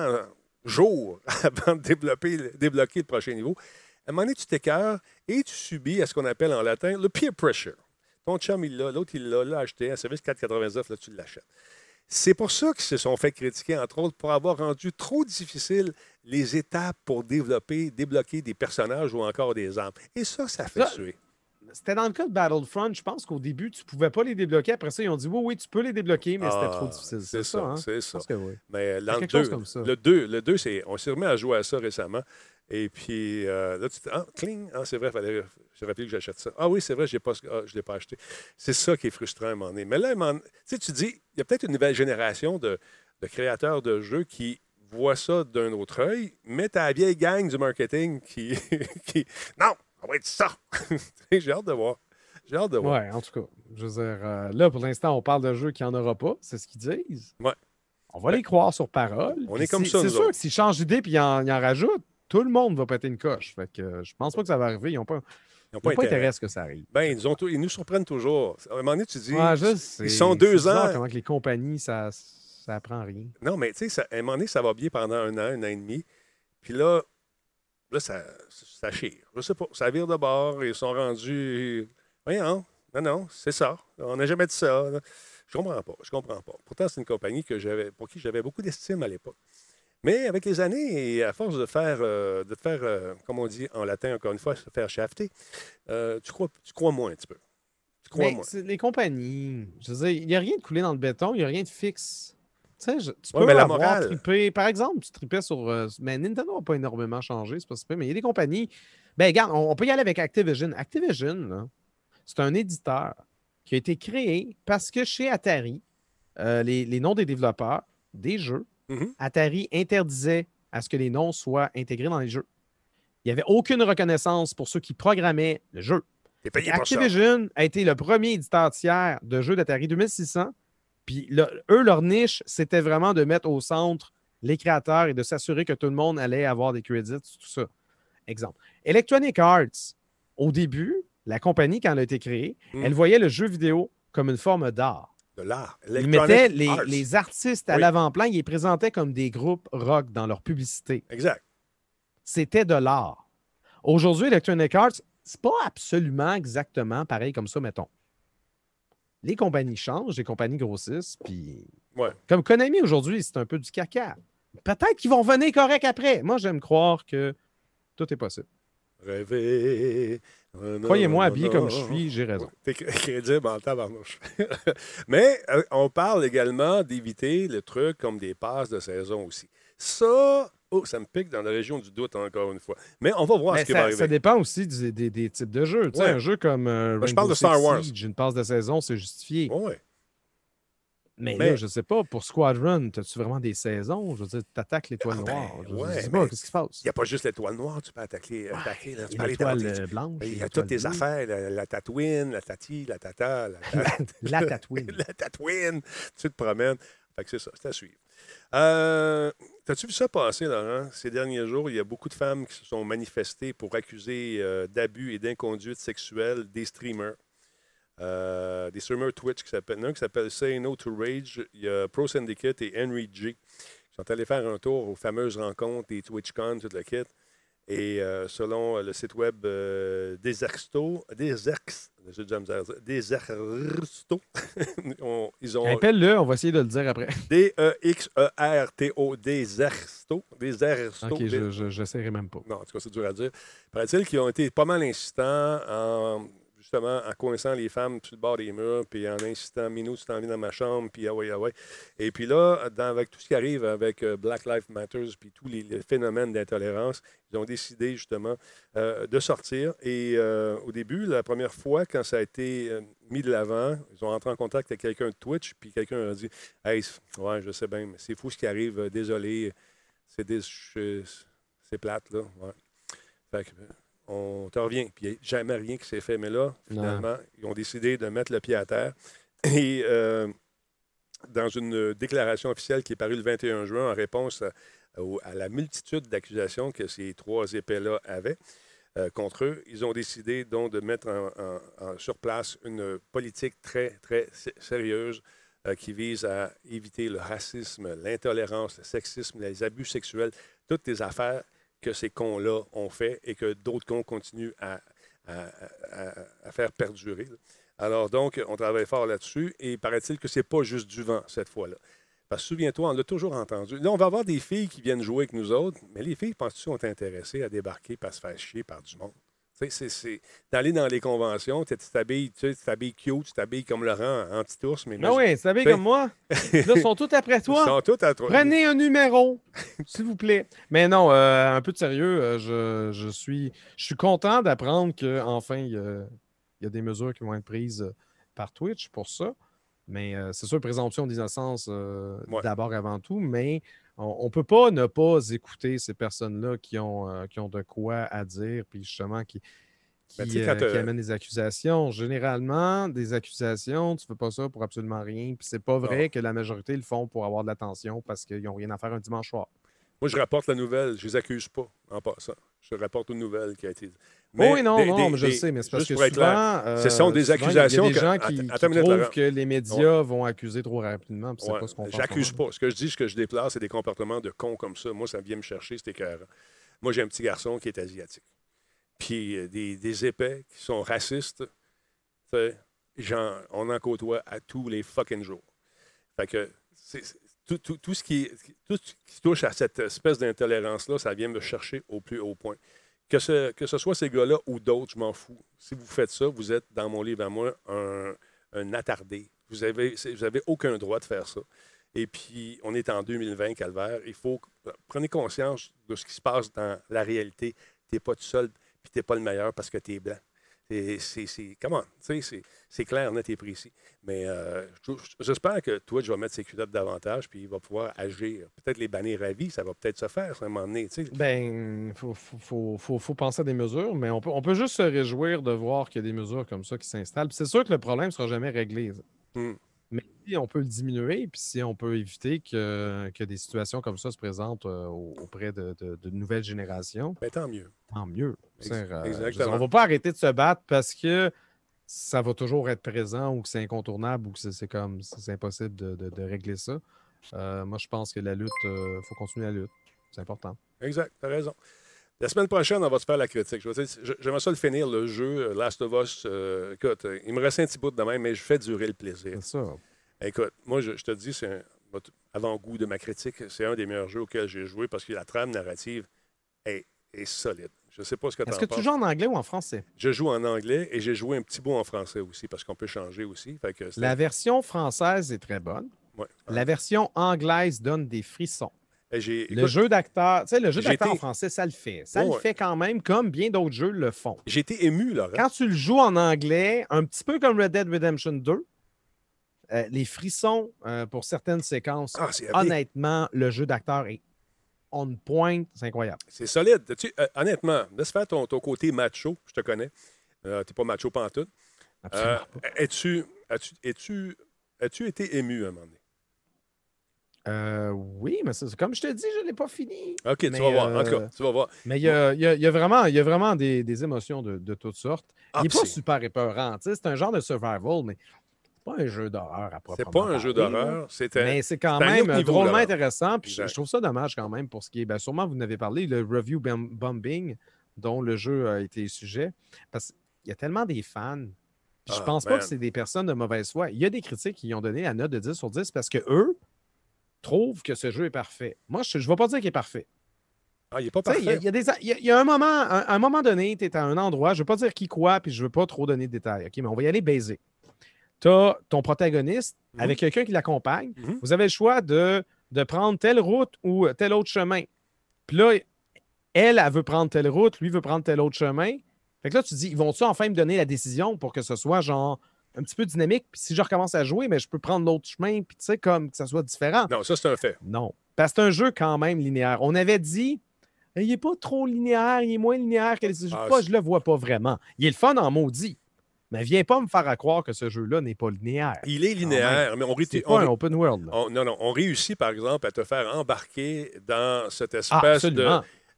A: jours avant de développer, débloquer le prochain niveau. À un moment donné, tu t'écœures et tu subis à ce qu'on appelle en latin le peer pressure. Ton chum, il l'a, l'autre, il l'a, acheté, un service 4,99, là, tu l'achètes. C'est pour ça qu'ils se sont fait critiquer, entre autres, pour avoir rendu trop difficile les étapes pour développer, débloquer des personnages ou encore des armes. Et ça, ça fait suer.
B: C'était dans le cas de Battlefront, je pense qu'au début, tu pouvais pas les débloquer. Après ça, ils ont dit oui, oui, tu peux les débloquer, mais c'était
A: Ah,
B: trop difficile.
A: C'est ça,
B: hein?
A: c'est ça.
B: pense que oui.
A: Mais
B: chose
A: 2,
B: comme ça.
A: le 2, le 2 c'est, on s'est remis à jouer à ça récemment. Et puis euh, là, tu te ah, cling, ah, c'est vrai, fallait, j'ai rappelé que j'achète ça. Ah oui, c'est vrai, pas, ah, je ne l'ai pas acheté. C'est ça qui est frustrant à un moment donné. Mais là, tu sais, tu dis, il y a peut-être une nouvelle génération de, de créateurs de jeux qui voient ça d'un autre œil, mais t'as la vieille gang du marketing qui. qui non, on va être ça. J'ai hâte de voir. J'ai hâte de voir.
B: Ouais, en tout cas. Je veux dire, euh, là, pour l'instant, on parle de jeux qui en aura pas. C'est ce qu'ils disent.
A: Ouais.
B: On va les croire sur parole.
A: On est comme ça,
B: C'est sûr que s'ils changent d'idée puis ils en, ils en rajoutent, tout le monde va péter une coche. Fait que euh, je pense pas que ça va arriver. Ils n'ont pas,
A: Ils n'ont
B: pas
A: intérêt.
B: à ce que ça arrive.
A: Ben, ils, ont tout- ils nous surprennent toujours. À un moment donné, tu dis.
B: Je sais.
A: ils sont deux ans.
B: Comment que les compagnies, ça, ça apprend rien.
A: Non, mais tu sais, à un moment donné, ça va bien pendant un an, un an et demi. Puis là, là ça, ça chire. Je sais pas. Ça vire de bord. Ils sont rendus. Voyons. Non, non, c'est ça. On n'a jamais dit ça. Je comprends pas. Je comprends pas. Pourtant, c'est une compagnie que j'avais, pour qui j'avais beaucoup d'estime à l'époque. Mais avec les années, et à force de faire, euh, de faire, euh, comme on dit en latin, encore une fois, se faire shafter, euh, tu, crois, tu crois moins un petit peu. Tu crois
B: Mais
A: moins.
B: les compagnies, je veux dire, il n'y a rien de coulé dans le béton, il n'y a rien de fixe. Tu sais, je- tu
A: Ouais,
B: peux
A: mais la
B: avoir
A: morale-
B: trippé. Par exemple, tu tripais sur. euh, mais Nintendo n'a pas énormément changé, c'est pas si pire, mais il y a des compagnies. Ben, regarde, on, on peut y aller avec Activision. Activision, c'est un éditeur qui a été créé parce que chez Atari, euh, les, les noms des développeurs des jeux,
A: Mhm.
B: Atari interdisait à ce que les noms soient intégrés dans les jeux. Il n'y avait aucune reconnaissance pour ceux qui programmaient le jeu.
A: Payé.
B: Activision a été le premier éditeur tiers de jeux d'Atari 2600. Puis eux, leur niche, c'était vraiment de mettre au centre les créateurs et de s'assurer que tout le monde allait avoir des crédits, tout ça. Exemple. Electronic Arts, au début, la compagnie, quand elle a été créée,
A: Mm.
B: elle voyait le jeu vidéo comme une forme d'art.
A: De l'art.
B: Ils
A: Electronic
B: mettaient les, artistes à
A: Oui.
B: l'avant-plan, ils les présentaient comme des groupes rock dans leur publicité.
A: Exact.
B: C'était de l'art. Aujourd'hui, Electronic Arts, c'est pas absolument exactement pareil comme ça, mettons. Les compagnies changent, les compagnies grossissent, puis
A: Ouais.
B: comme Konami aujourd'hui, c'est un peu du caca. Peut-être qu'ils vont venir correct après. Moi, j'aime croire que tout est possible.
A: Rêver.
B: Croyez-moi, habillé comme je suis, j'ai raison.
A: T'es cr- crédible en tabarnouche. Mais euh, on parle également d'éviter le truc comme des passes de saison aussi. Ça, oh, ça me pique dans la région du doute encore une fois. Mais on va voir
B: Mais
A: ce qui va arriver.
B: ça dépend aussi du- des, des types de jeux. Tu sais,
A: Ouais.
B: Un jeu comme euh,
A: je parle de Star Wars.
B: Siege, une passe de saison, c'est justifié.
A: Ouais.
B: Mais,
A: Mais-
B: là, je sais pas, pour Squadron, as-tu vraiment des saisons? Je veux dire, tu attaques l'étoile
A: Ah ben,
B: noire. Je
A: ouais,
B: sais pas,
A: mais
B: qu'est-ce qui se passe?
A: Il n'y a pas juste l'étoile noire, tu peux attaquer. là, tu peux dans
B: l'étoile euh, blanche.
A: Il y a
B: l'étoile
A: toutes tes affaires, la, la Tatooine, la Tati, la Tata, la,
B: La Tatooine.
A: la Tatooine. Tu te promènes. Fait que c'est ça, c'est à suivre. Euh, T'as-tu vu ça passer, Laurent? Ces derniers jours, il y a beaucoup de femmes qui se sont manifestées pour accuser euh, d'abus et d'inconduite sexuelle des streamers. Euh, des streamers Twitch qui s'appellent. Un qui s'appelle Say No to Rage. Il y a Pro Syndicate et Henry G. qui sont allés faire un tour aux fameuses rencontres des TwitchCon, tout le kit. Et euh, selon euh, le site web euh, Desersto, Deserx, Desersto, on- ils ont
B: Appelle-le, on va essayer de le dire après.
A: D-E-X-E-R-T-O, Desersto, Desersto.
B: Ok, je je- j'essaierai même pas.
A: Non, en tout cas, c'est dur à dire. Paraît-il qu'ils ont été pas mal insistants en, justement, en coinçant les femmes sur le bord des murs, puis en insistant, Minou, tu t'en viens dans ma chambre, puis ah ouais, ah ouais. Et puis là, dans- avec tout ce qui arrive avec euh, Black Lives Matter, puis tous les, phénomènes d'intolérance, ils ont décidé justement euh, de sortir. Et euh, au début, la première fois, quand ça a été mis de l'avant, ils ont entré en contact avec quelqu'un de Twitch, puis quelqu'un a dit Hey, ouais, je sais bien, mais c'est fou ce qui arrive, désolé, c'est des- c'est plate, là. Fait que, on te revient. Puis il n'y a jamais rien qui s'est fait. Mais là, finalement, ils ont décidé de mettre le pied à terre. Et euh, dans une déclaration officielle qui est parue le 21 juin en réponse à, la multitude d'accusations que ces trois épais-là avaient euh, contre eux, ils ont décidé donc de mettre en- en- en- sur place une politique très, très sé- sérieuse euh, qui vise à éviter le racisme, l'intolérance, le sexisme, les abus sexuels, toutes les affaires que ces cons-là ont fait et que d'autres cons continuent à, faire perdurer. Alors donc, on travaille fort là-dessus et paraît-il que c'est pas juste du vent cette fois-là. Parce que souviens-toi, on l'a toujours entendu. Là, on va avoir des filles qui viennent jouer avec nous autres, mais les filles, penses-tu, sont intéressées à débarquer par se faire chier par du monde? Tu c'est- d'aller dans les conventions, tu t'habilles, tu tu t'habilles cute, tu t'habilles comme Laurent en petit ours, mais
B: Ah oui, bien
A: Ben-
B: comme moi? Là, ils sont tous après
A: ils
B: toi.
A: sont tous à toi.
B: Prenez un numéro, s'il vous plaît. Mais non, euh, un peu de sérieux, euh, je, je suis, je suis content d'apprendre qu'enfin, il y, a- il y a des mesures qui vont être prises euh, par Twitch pour ça. Mais euh, c'est sûr, présomption d'innocence
A: Ouais.
B: d'abord avant tout, mais on ne peut pas ne pas écouter ces personnes-là qui ont, euh, qui ont de quoi à dire, puis justement qui, qui,
A: Ben,
B: euh, qui
A: euh,
B: amènent des accusations. Généralement, des accusations, tu ne fais pas ça pour absolument rien. Puis c'est pas vrai que la majorité le font pour avoir de l'attention parce qu'ils n'ont rien à faire un dimanche soir.
A: Moi, je rapporte la nouvelle. Je les accuse pas en passant. Je rapporte une nouvelle qui a été.
B: Oui, non,
A: des-
B: non,
A: des-
B: mais je le sais, mais c'est parce que souvent,
A: ce sont des
B: euh, souvent,
A: accusations
B: Il y a des gens qui,
A: attends
B: qui
A: une minute,
B: trouvent que les médias vont accuser trop rapidement.
A: Ouais,
B: pas ce qu'on.
A: J'accuse pas. Ce que je dis, ce que je déplace, c'est des comportements de cons comme ça. Moi, ça vient me chercher, c'était écœurant. Moi, j'ai un petit garçon qui est asiatique. Puis euh, des, des épais qui sont racistes, j'en- on en côtoie à tous les fucking jours. Fait que c'est- c'est- tout, tout- tout ce qui, tout ce qui touche à cette espèce d'intolérance-là, ça vient me chercher au plus haut point. Que ce, que ce soit ces gars-là ou d'autres, je m'en fous. Si vous faites ça, vous êtes, dans mon livre à moi, un, un attardé. Vous n'avez vous avez aucun droit de faire ça. Et puis, on est en 2020, Calvaire. Il faut que- prenez conscience de ce qui se passe dans la réalité. Tu n'es pas tout seul, puis tu n'es pas le meilleur parce que tu es blanc. C'est- comment? C'est, clair, net et précis. Mais euh, je- j'espère que Twitch va mettre ses culottes davantage, puis il va pouvoir agir. Peut-être les bannir à vie, ça va peut-être se faire à un moment donné. tu sais.
B: Ben, il faut, faut, faut- faut- penser à des mesures, mais on peut, on peut juste se réjouir de voir qu'il y a des mesures comme ça qui s'installent. C'est sûr que le problème ne sera jamais réglé. Si on peut le diminuer, puis si on peut éviter que, que des situations comme ça se présentent euh, au- auprès de, de- de nouvelles générations,
A: Ben, tant mieux.
B: tant mieux. Euh, dire,
A: exactement.
B: on ne va pas arrêter de se battre parce que ça va toujours être présent ou que c'est incontournable ou que c'est comme c'est impossible de, de- de régler ça. Euh, moi, je pense que la lutte, il faut continuer la lutte. C'est important.
A: Exact, t'as raison. La semaine prochaine, on va se faire la critique. J'aimerais ça le finir, le jeu Last of Us. euh, écoute, il me reste un petit bout de même, mais je fais durer le plaisir.
B: C'est ça.
A: Écoute, moi, je, je te dis, c'est un avant-goût de ma critique. C'est un des meilleurs jeux auxquels j'ai joué parce que la trame narrative est, est solide. Je ne sais pas ce que tu
B: Est-ce
A: en
B: que
A: penses.
B: tu joues en anglais ou en français?
A: Je joue en anglais et j'ai joué un petit bout en français aussi parce qu'on peut changer aussi. Fait que
B: La version française est très bonne.
A: ouais.
B: La version anglaise donne des frissons. Le jeu d'acteur, tu sais, le jeu d'acteur en français, ça le fait. Ça le fait quand même, comme bien d'autres jeux le font.
A: J'ai été ému, Laurent.
B: Quand tu le joues en anglais, un petit peu comme Red Dead Redemption 2, euh, les frissons euh, pour certaines séquences,
A: Ah,
B: honnêtement, le jeu d'acteur est on point, c'est incroyable.
A: C'est solide. Tu- euh, honnêtement, laisse faire ton, ton côté macho. Je te connais. Tu n'es pas macho pantoute.
B: Absolument.
A: Es-tu, as-tu, es-tu, as-tu été ému à un moment donné?
B: Euh, oui, mais c'est comme je te dis, je ne l'ai pas fini.
A: OK, tu vas voir. En tout
B: euh,
A: cas, tu vas voir.
B: Mais il y a, y a- y a vraiment, y a vraiment des, des émotions de, de toutes sortes.
A: Ah,
B: il n'est pas super épeurant. C'est un genre de survival, mais pas un jeu d'horreur à
A: C'est
B: proprement
A: pas un jeu d'horreur. C'était.
B: Mais c'est quand
A: c'est
B: même drôlement intéressant. Puis je, je trouve ça dommage quand même pour ce qui est. ben, sûrement, vous en avez parlé, le review bombing dont le jeu a été sujet. Parce qu'il y a tellement des fans. Puis je
A: Ah,
B: pense pas que c'est des personnes de mauvaise foi. Il y a des critiques qui ont donné la note de 10 sur 10 parce que eux trouvent que ce jeu est parfait. Moi, je ne vais pas dire qu'il est parfait.
A: Ah, il n'est pas
B: Il y,
A: parfait.
B: il y a y y un moment, un, un moment donné, tu es à un endroit, je ne veux pas dire qui quoi, puis je ne veux pas trop donner de détails, OK? Mais on va y aller basic. Tu as ton protagoniste
A: Mhm.
B: avec quelqu'un qui l'accompagne.
A: Mhm.
B: Vous avez le choix de, de prendre telle route ou tel autre chemin. Puis là, elle, elle veut prendre telle route, lui veut prendre tel autre chemin. Fait que là, tu te dis, ils vont-tu enfin me donner la décision pour que ce soit genre un petit peu dynamique? Puis si je recommence à jouer, mais je peux prendre l'autre chemin, puis tu sais, comme que ça soit différent.
A: Non, ça, c'est un fait.
B: Non. Parce que c'est un jeu quand même linéaire. On avait dit, il n'est pas trop linéaire, il est moins linéaire que les.
A: Ah,
B: pas, je le vois pas vraiment. Il est le fun en maudit. Mais viens pas me faire à croire que ce jeu-là n'est pas linéaire.
A: Il est linéaire, mais on, ré-
B: C'est
A: on
B: pas
A: ré-
B: un open world.
A: on- non, non, on réussit, par exemple, à te faire embarquer dans cette
B: Ah,
A: espèce de,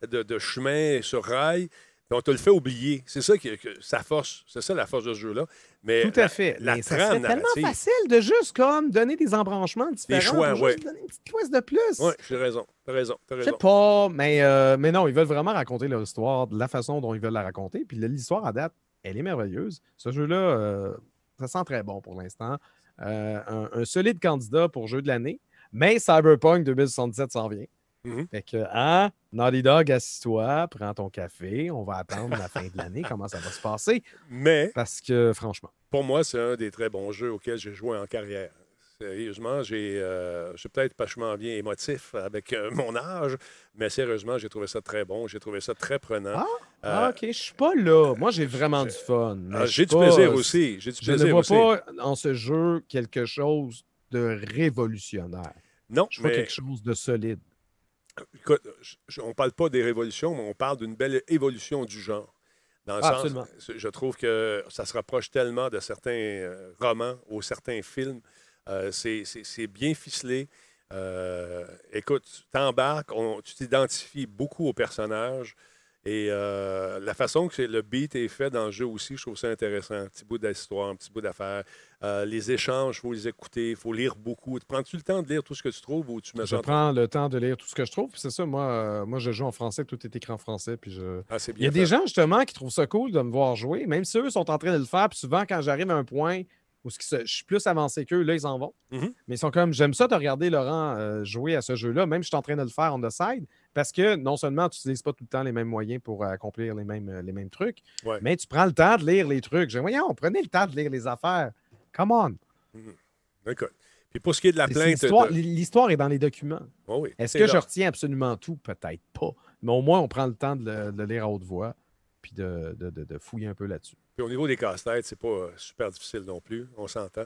A: de, de chemin sur rail. Puis on te le fait oublier. C'est ça qui, que sa force. C'est ça la force de ce jeu-là. Mais
B: Tout
A: la-
B: à fait.
A: La
B: Mais ça serait tellement
A: narrative.
B: facile de juste comme donner des embranchements différents.
A: choix,
B: pour
A: ouais.
B: juste donner une petite twist de plus.
A: Oui, j'ai raison. T'as raison.
B: Je sais pas, mais, euh, mais non, ils veulent vraiment raconter leur histoire de la façon dont ils veulent la raconter. Puis l'histoire à date, elle est merveilleuse. Ce jeu-là, euh, ça sent très bon pour l'instant. Euh, un, un solide candidat pour jeu de l'année, mais Cyberpunk 2077 s'en vient.
A: Mhm.
B: Fait que, hein, Naughty Dog, assis-toi, prends ton café, on va attendre la fin de l'année, comment ça va se passer?
A: Mais
B: Parce que, franchement,
A: pour moi, c'est un des très bons jeux auxquels j'ai joué en carrière. Sérieusement, j'ai, euh, c'est peut-être je m'en viens émotif avec euh, mon âge, mais sérieusement, j'ai trouvé ça très bon. J'ai trouvé ça très prenant.
B: Ah,
A: Euh,
B: Ah, ok, je suis pas là. Moi, j'ai vraiment du fun.
A: ah, j'ai du
B: pas-
A: plaisir aussi. J'ai du
B: Je ne vois
A: aussi.
B: pas en ce jeu quelque chose de révolutionnaire.
A: Non,
B: Je vois
A: mais
B: quelque chose de solide.
A: écoute, on ne parle pas des révolutions, mais on parle d'une belle évolution du genre. Dans le
B: Ah,
A: sens,
B: absolument.
A: je trouve que ça se rapproche tellement de certains euh, romans ou certains films. Euh, c'est- bien ficelé. Euh, écoute, tu t'embarques, tu t'identifies beaucoup aux personnages. Et euh, la façon que le beat est fait dans le jeu aussi, je trouve ça intéressant. Un petit bout d'histoire, un petit bout d'affaires. Euh, les échanges, il faut les écouter, il faut lire beaucoup. Prends-tu le temps de lire tout ce que tu trouves ou tu mets
B: Je prends le temps de lire tout ce que je trouve. C'est ça, moi, euh, moi, je joue en français, tout est écrit en français. Puis je...
A: Ah,
B: Il y a des gens, justement, qui trouvent ça cool de me voir jouer, même si eux sont en train de le faire. Puis souvent, quand j'arrive à un point où ce qui se- je suis plus avancé qu'eux, là, ils en vont.
A: Mhm.
B: Mais ils sont comme, j'aime ça de regarder Laurent euh, jouer à ce jeu-là, même si je suis en train de le faire on the side, parce que non seulement tu n'utilises pas tout le temps les mêmes moyens pour accomplir les mêmes, euh, les mêmes trucs,
A: Ouais.
B: mais tu prends le temps de lire les trucs. Je dis, voyons, prenez le temps de lire les affaires. Come on.
A: Écoute. Puis pour ce qui est de la plainte.
B: L'histoire
A: de-
B: est dans les documents.
A: Oh oui,
B: Est-ce que
A: là.
B: je retiens absolument tout? Peut-être pas. Mais au moins, on prend le temps de le, de le lire à haute voix puis de, de- de- de fouiller un peu là-dessus.
A: Puis au niveau des casse-têtes, c'est pas euh, super difficile non plus, on s'entend.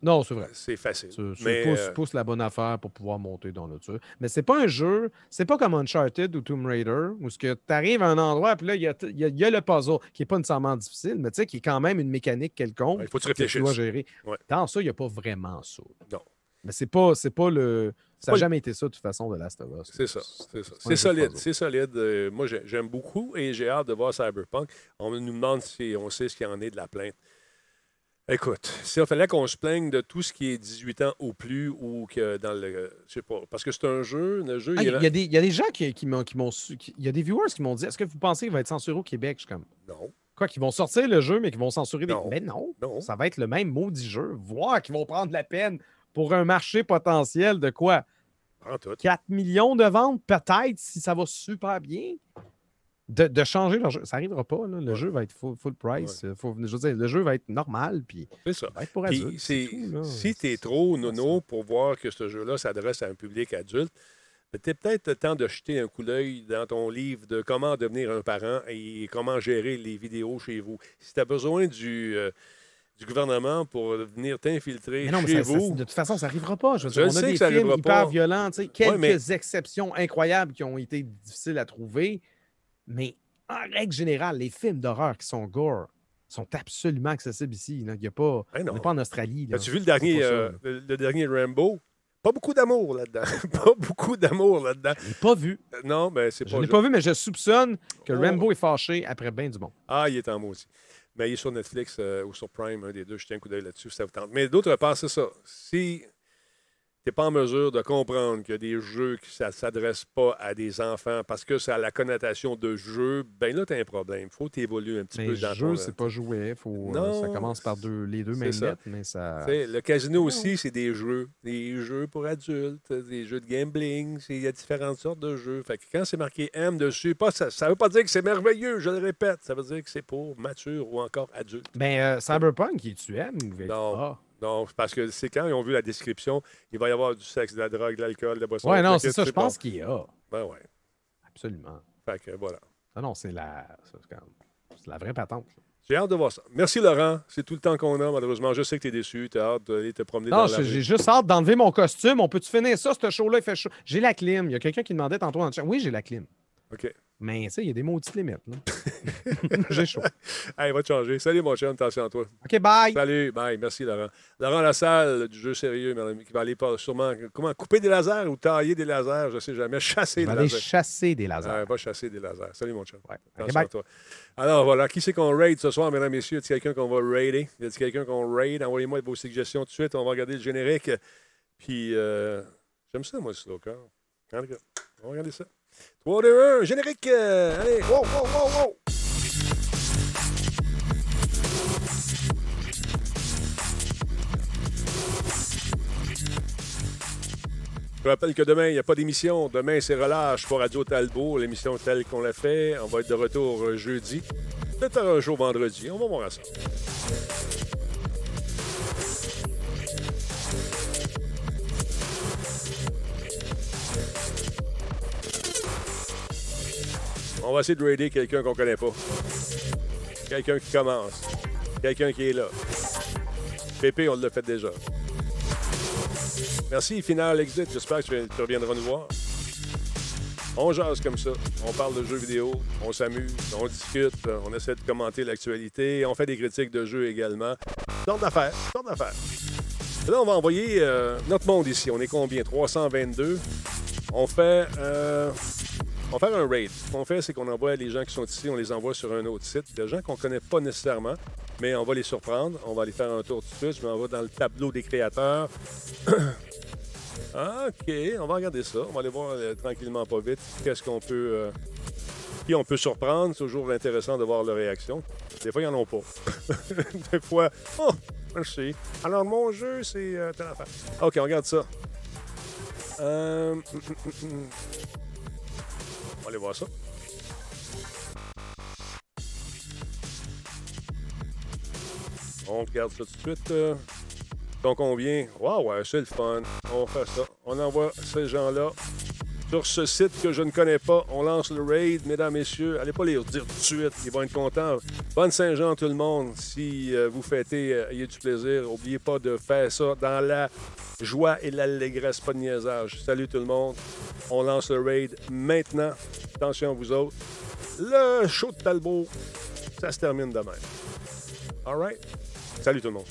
B: Non, c'est vrai.
A: C'est facile.
B: Tu,
A: Mais,
B: pousses,
A: euh,
B: la bonne affaire pour pouvoir monter dans le truc. Mais c'est pas un jeu, c'est pas comme Uncharted ou Tomb Raider où tu arrives à un endroit puis là, il y a, il y a- il y a le puzzle qui n'est pas nécessairement difficile, mais tu sais, qui est quand même une mécanique quelconque
A: il faut que tu
B: que tu
A: réfléchisses.
B: dois gérer.
A: Ouais.
B: Dans ça, il n'y a pas vraiment ça.
A: Non.
B: Mais c'est pas, c'est pas le. Ça n'a jamais été ça, de toute façon, de Last of Us.
A: C'est ça, c'est ça. solide, c'est solide. Euh, moi, j'ai- j'aime beaucoup et j'ai hâte de voir Cyberpunk. On nous demande si on sait ce qu'il y en est de la plainte. Écoute, s'il fallait qu'on se plaigne de tout ce qui est 18 ans ou plus ou que dans le. Je sais pas. Parce que c'est un jeu, le jeu,
B: Ah,
A: il
B: y, a des- il y a des gens qui, qui m'ont. Il y a des viewers qui m'ont dit Est-ce que vous pensez qu'il va être censuré au Québec? Je suis comme
A: Non,
B: Quoi, qu'ils vont sortir le jeu, mais qu'ils vont censurer des.
A: Non.
B: Mais non,
A: non.
B: ça va être le même maudit jeu. Voir qu'ils vont prendre la peine pour un marché potentiel de quoi?
A: En tout.
B: 4 millions de ventes, peut-être, si ça va super bien. De, de changer leur jeu. Ça n'arrivera pas. là. Le
A: Ouais.
B: jeu va être full, full price. Faut, je veux dire, le jeu va être normal, puis
A: C'est ça.
B: va être pour
A: Puis
B: adultes.
A: c'est-
B: tout,
A: si tu es trop nono pour voir que ce jeu-là s'adresse à un public adulte, c'était peut-être le temps de jeter un coup d'œil dans ton livre de comment devenir un parent et comment gérer les vidéos chez vous. Si tu as besoin du, euh, du gouvernement pour venir t'infiltrer
B: non, mais
A: chez
B: ça- ça-
A: vous,
B: de toute façon, ça n'arrivera pas. Je veux
A: Je
B: dire,
A: le
B: on a des
A: que ça
B: films hyper
A: pas.
B: violents, tu sais, quelques
A: mais-
B: exceptions incroyables qui ont été difficiles à trouver. Mais en règle générale, les films d'horreur qui sont gore sont absolument accessibles ici. là. Il y a pas,
A: Ben
B: on n'est pas en Australie.
A: as-tu vu le dernier,
B: C'est
A: euh, le, le dernier Rambo? Pas beaucoup d'amour là-dedans. pas beaucoup d'amour là-dedans.
B: Je l'ai pas vu.
A: Euh, Non, mais c'est
B: Je
A: pas.
B: l'ai pas vu, mais je soupçonne que
A: Oh.
B: Rambo est fâché après bien du monde.
A: Ah, il est en maudit. Mais il est sur Netflix euh, ou sur Prime, un des deux. Je tiens un coup d'œil là-dessus ça vous tente. Mais d'autre part, c'est ça. Si n'es pas en mesure de comprendre que des jeux qui ne s'adressent pas à des enfants parce que ça a la connotation de jeu, ben là, tu as un problème. Il faut t'évoluer un petit
B: Mais
A: peu
B: le
A: dans
B: jeu,
A: ton...
B: c'est pas joué. Faut, euh,
A: Non,
B: ça commence par deux, les deux
A: c'est
B: mêmes
A: ça.
B: lettres, mais ça.
A: Le casino aussi, c'est des jeux. Des jeux pour adultes, des jeux de gambling. Il y a différentes sortes de jeux. Fait que quand c'est marqué M dessus, pas, ça ne veut pas dire que c'est merveilleux, je le répète. Ça veut dire que c'est pour mature ou encore adulte.
B: Ben, euh, Cyberpunk, il tu aimes ou
A: Non.
B: Ah.
A: Non, parce que c'est quand ils ont vu la description, il va y avoir du sexe, de la drogue, de l'alcool, de la boisson.
B: Ouais, non, c'est ça. Je pense qu'il y a.
A: Ben ouais.
B: Absolument.
A: Fait que voilà.
B: Non, non, c'est la. C'est la vraie patente.
A: J'ai hâte de voir ça. Merci Laurent. C'est tout le temps qu'on a, malheureusement. Je sais que tu es déçu. Tu as hâte d'aller te promener
B: Non,
A: dans la
B: j'ai juste hâte d'enlever mon costume. On peut-tu finir ça, ce show-là? Il fait chaud. J'ai la clim. Il y a quelqu'un qui demandait tantôt dans le chat. Oui, j'ai la clim.
A: OK.
B: Mais, tu sais, il y a des maudites limites. j'ai chaud.
A: Hey, va te changer. Salut, mon chum. Attention à toi.
B: OK, bye.
A: Salut. Bye. Merci, Laurent. Laurent Lassalle, du jeu sérieux, mon ami, qui va aller pas, sûrement comment, couper des lasers ou tailler des lasers, je sais jamais. Chasser des
B: aller
A: lasers.
B: chasser des lasers.
A: Ouais, va chasser des lasers. Salut, mon chum.
B: Ouais.
A: Attention
B: bye.
A: à toi. Alors voilà, qui c'est qu'on raid ce soir, mesdames messieurs? Y a quelqu'un qu'on va raider? Y a quelqu'un qu'on raid? Envoyez-moi vos suggestions tout de suite. On va regarder le générique. Puis, euh, j'aime ça, moi, le slow on va regarder ça. 3, 2, 1, générique! euh, allez, wow, wow, wow, wow! Je rappelle que demain, il n'y a pas d'émission. Demain, c'est relâche pour Radio Talbot, l'émission telle qu'on l'a fait. On va être de retour euh, jeudi. Peut-être un jour vendredi. On va voir ça. On va essayer de raider quelqu'un qu'on connaît pas. Quelqu'un qui commence. Quelqu'un qui est là. Pépé, on l'a fait déjà. Merci, Final Exit. J'espère que tu reviendras nous voir. On jase comme ça. On parle de jeux vidéo, on s'amuse, on discute, on essaie de commenter l'actualité, on fait des critiques de jeux également. Sorte d'affaires, sorte d'affaires. Là, on va envoyer euh, notre monde ici. On est combien? 322. On fait, euh, on va faire un raid. Ce qu'on fait, c'est qu'on envoie les gens qui sont ici, on les envoie sur un autre site. Des gens qu'on connaît pas nécessairement, mais on va les surprendre. On va aller faire un tour tout de suite. Je m'en vais dans le tableau des créateurs. OK, on va regarder ça. On va aller voir euh, tranquillement, pas vite, qu'est-ce qu'on peut. euh, on peut surprendre. C'est toujours intéressant de voir leur réaction. Des fois, ils n'en ont pas. Des fois, oh, merci. Alors, mon jeu, c'est euh. OK, on regarde ça. Euh, aller voir ça. On regarde ça tout de suite. euh. Donc, on vient. Waouh, c'est le fun. On fait ça. On envoie ces gens-là sur ce site que je ne connais pas. On lance le raid, mesdames, messieurs. Allez pas les dire tout de suite. Ils vont être contents. Bonne Saint-Jean, tout le monde. Si euh, vous fêtez, euh, ayez du plaisir. N'oubliez pas de faire ça dans la joie et l'allégresse, pas de niaisage. Salut tout le monde. On lance le raid maintenant. Attention à vous autres. Le show de Talbot, ça se termine demain. All right? Salut tout le monde.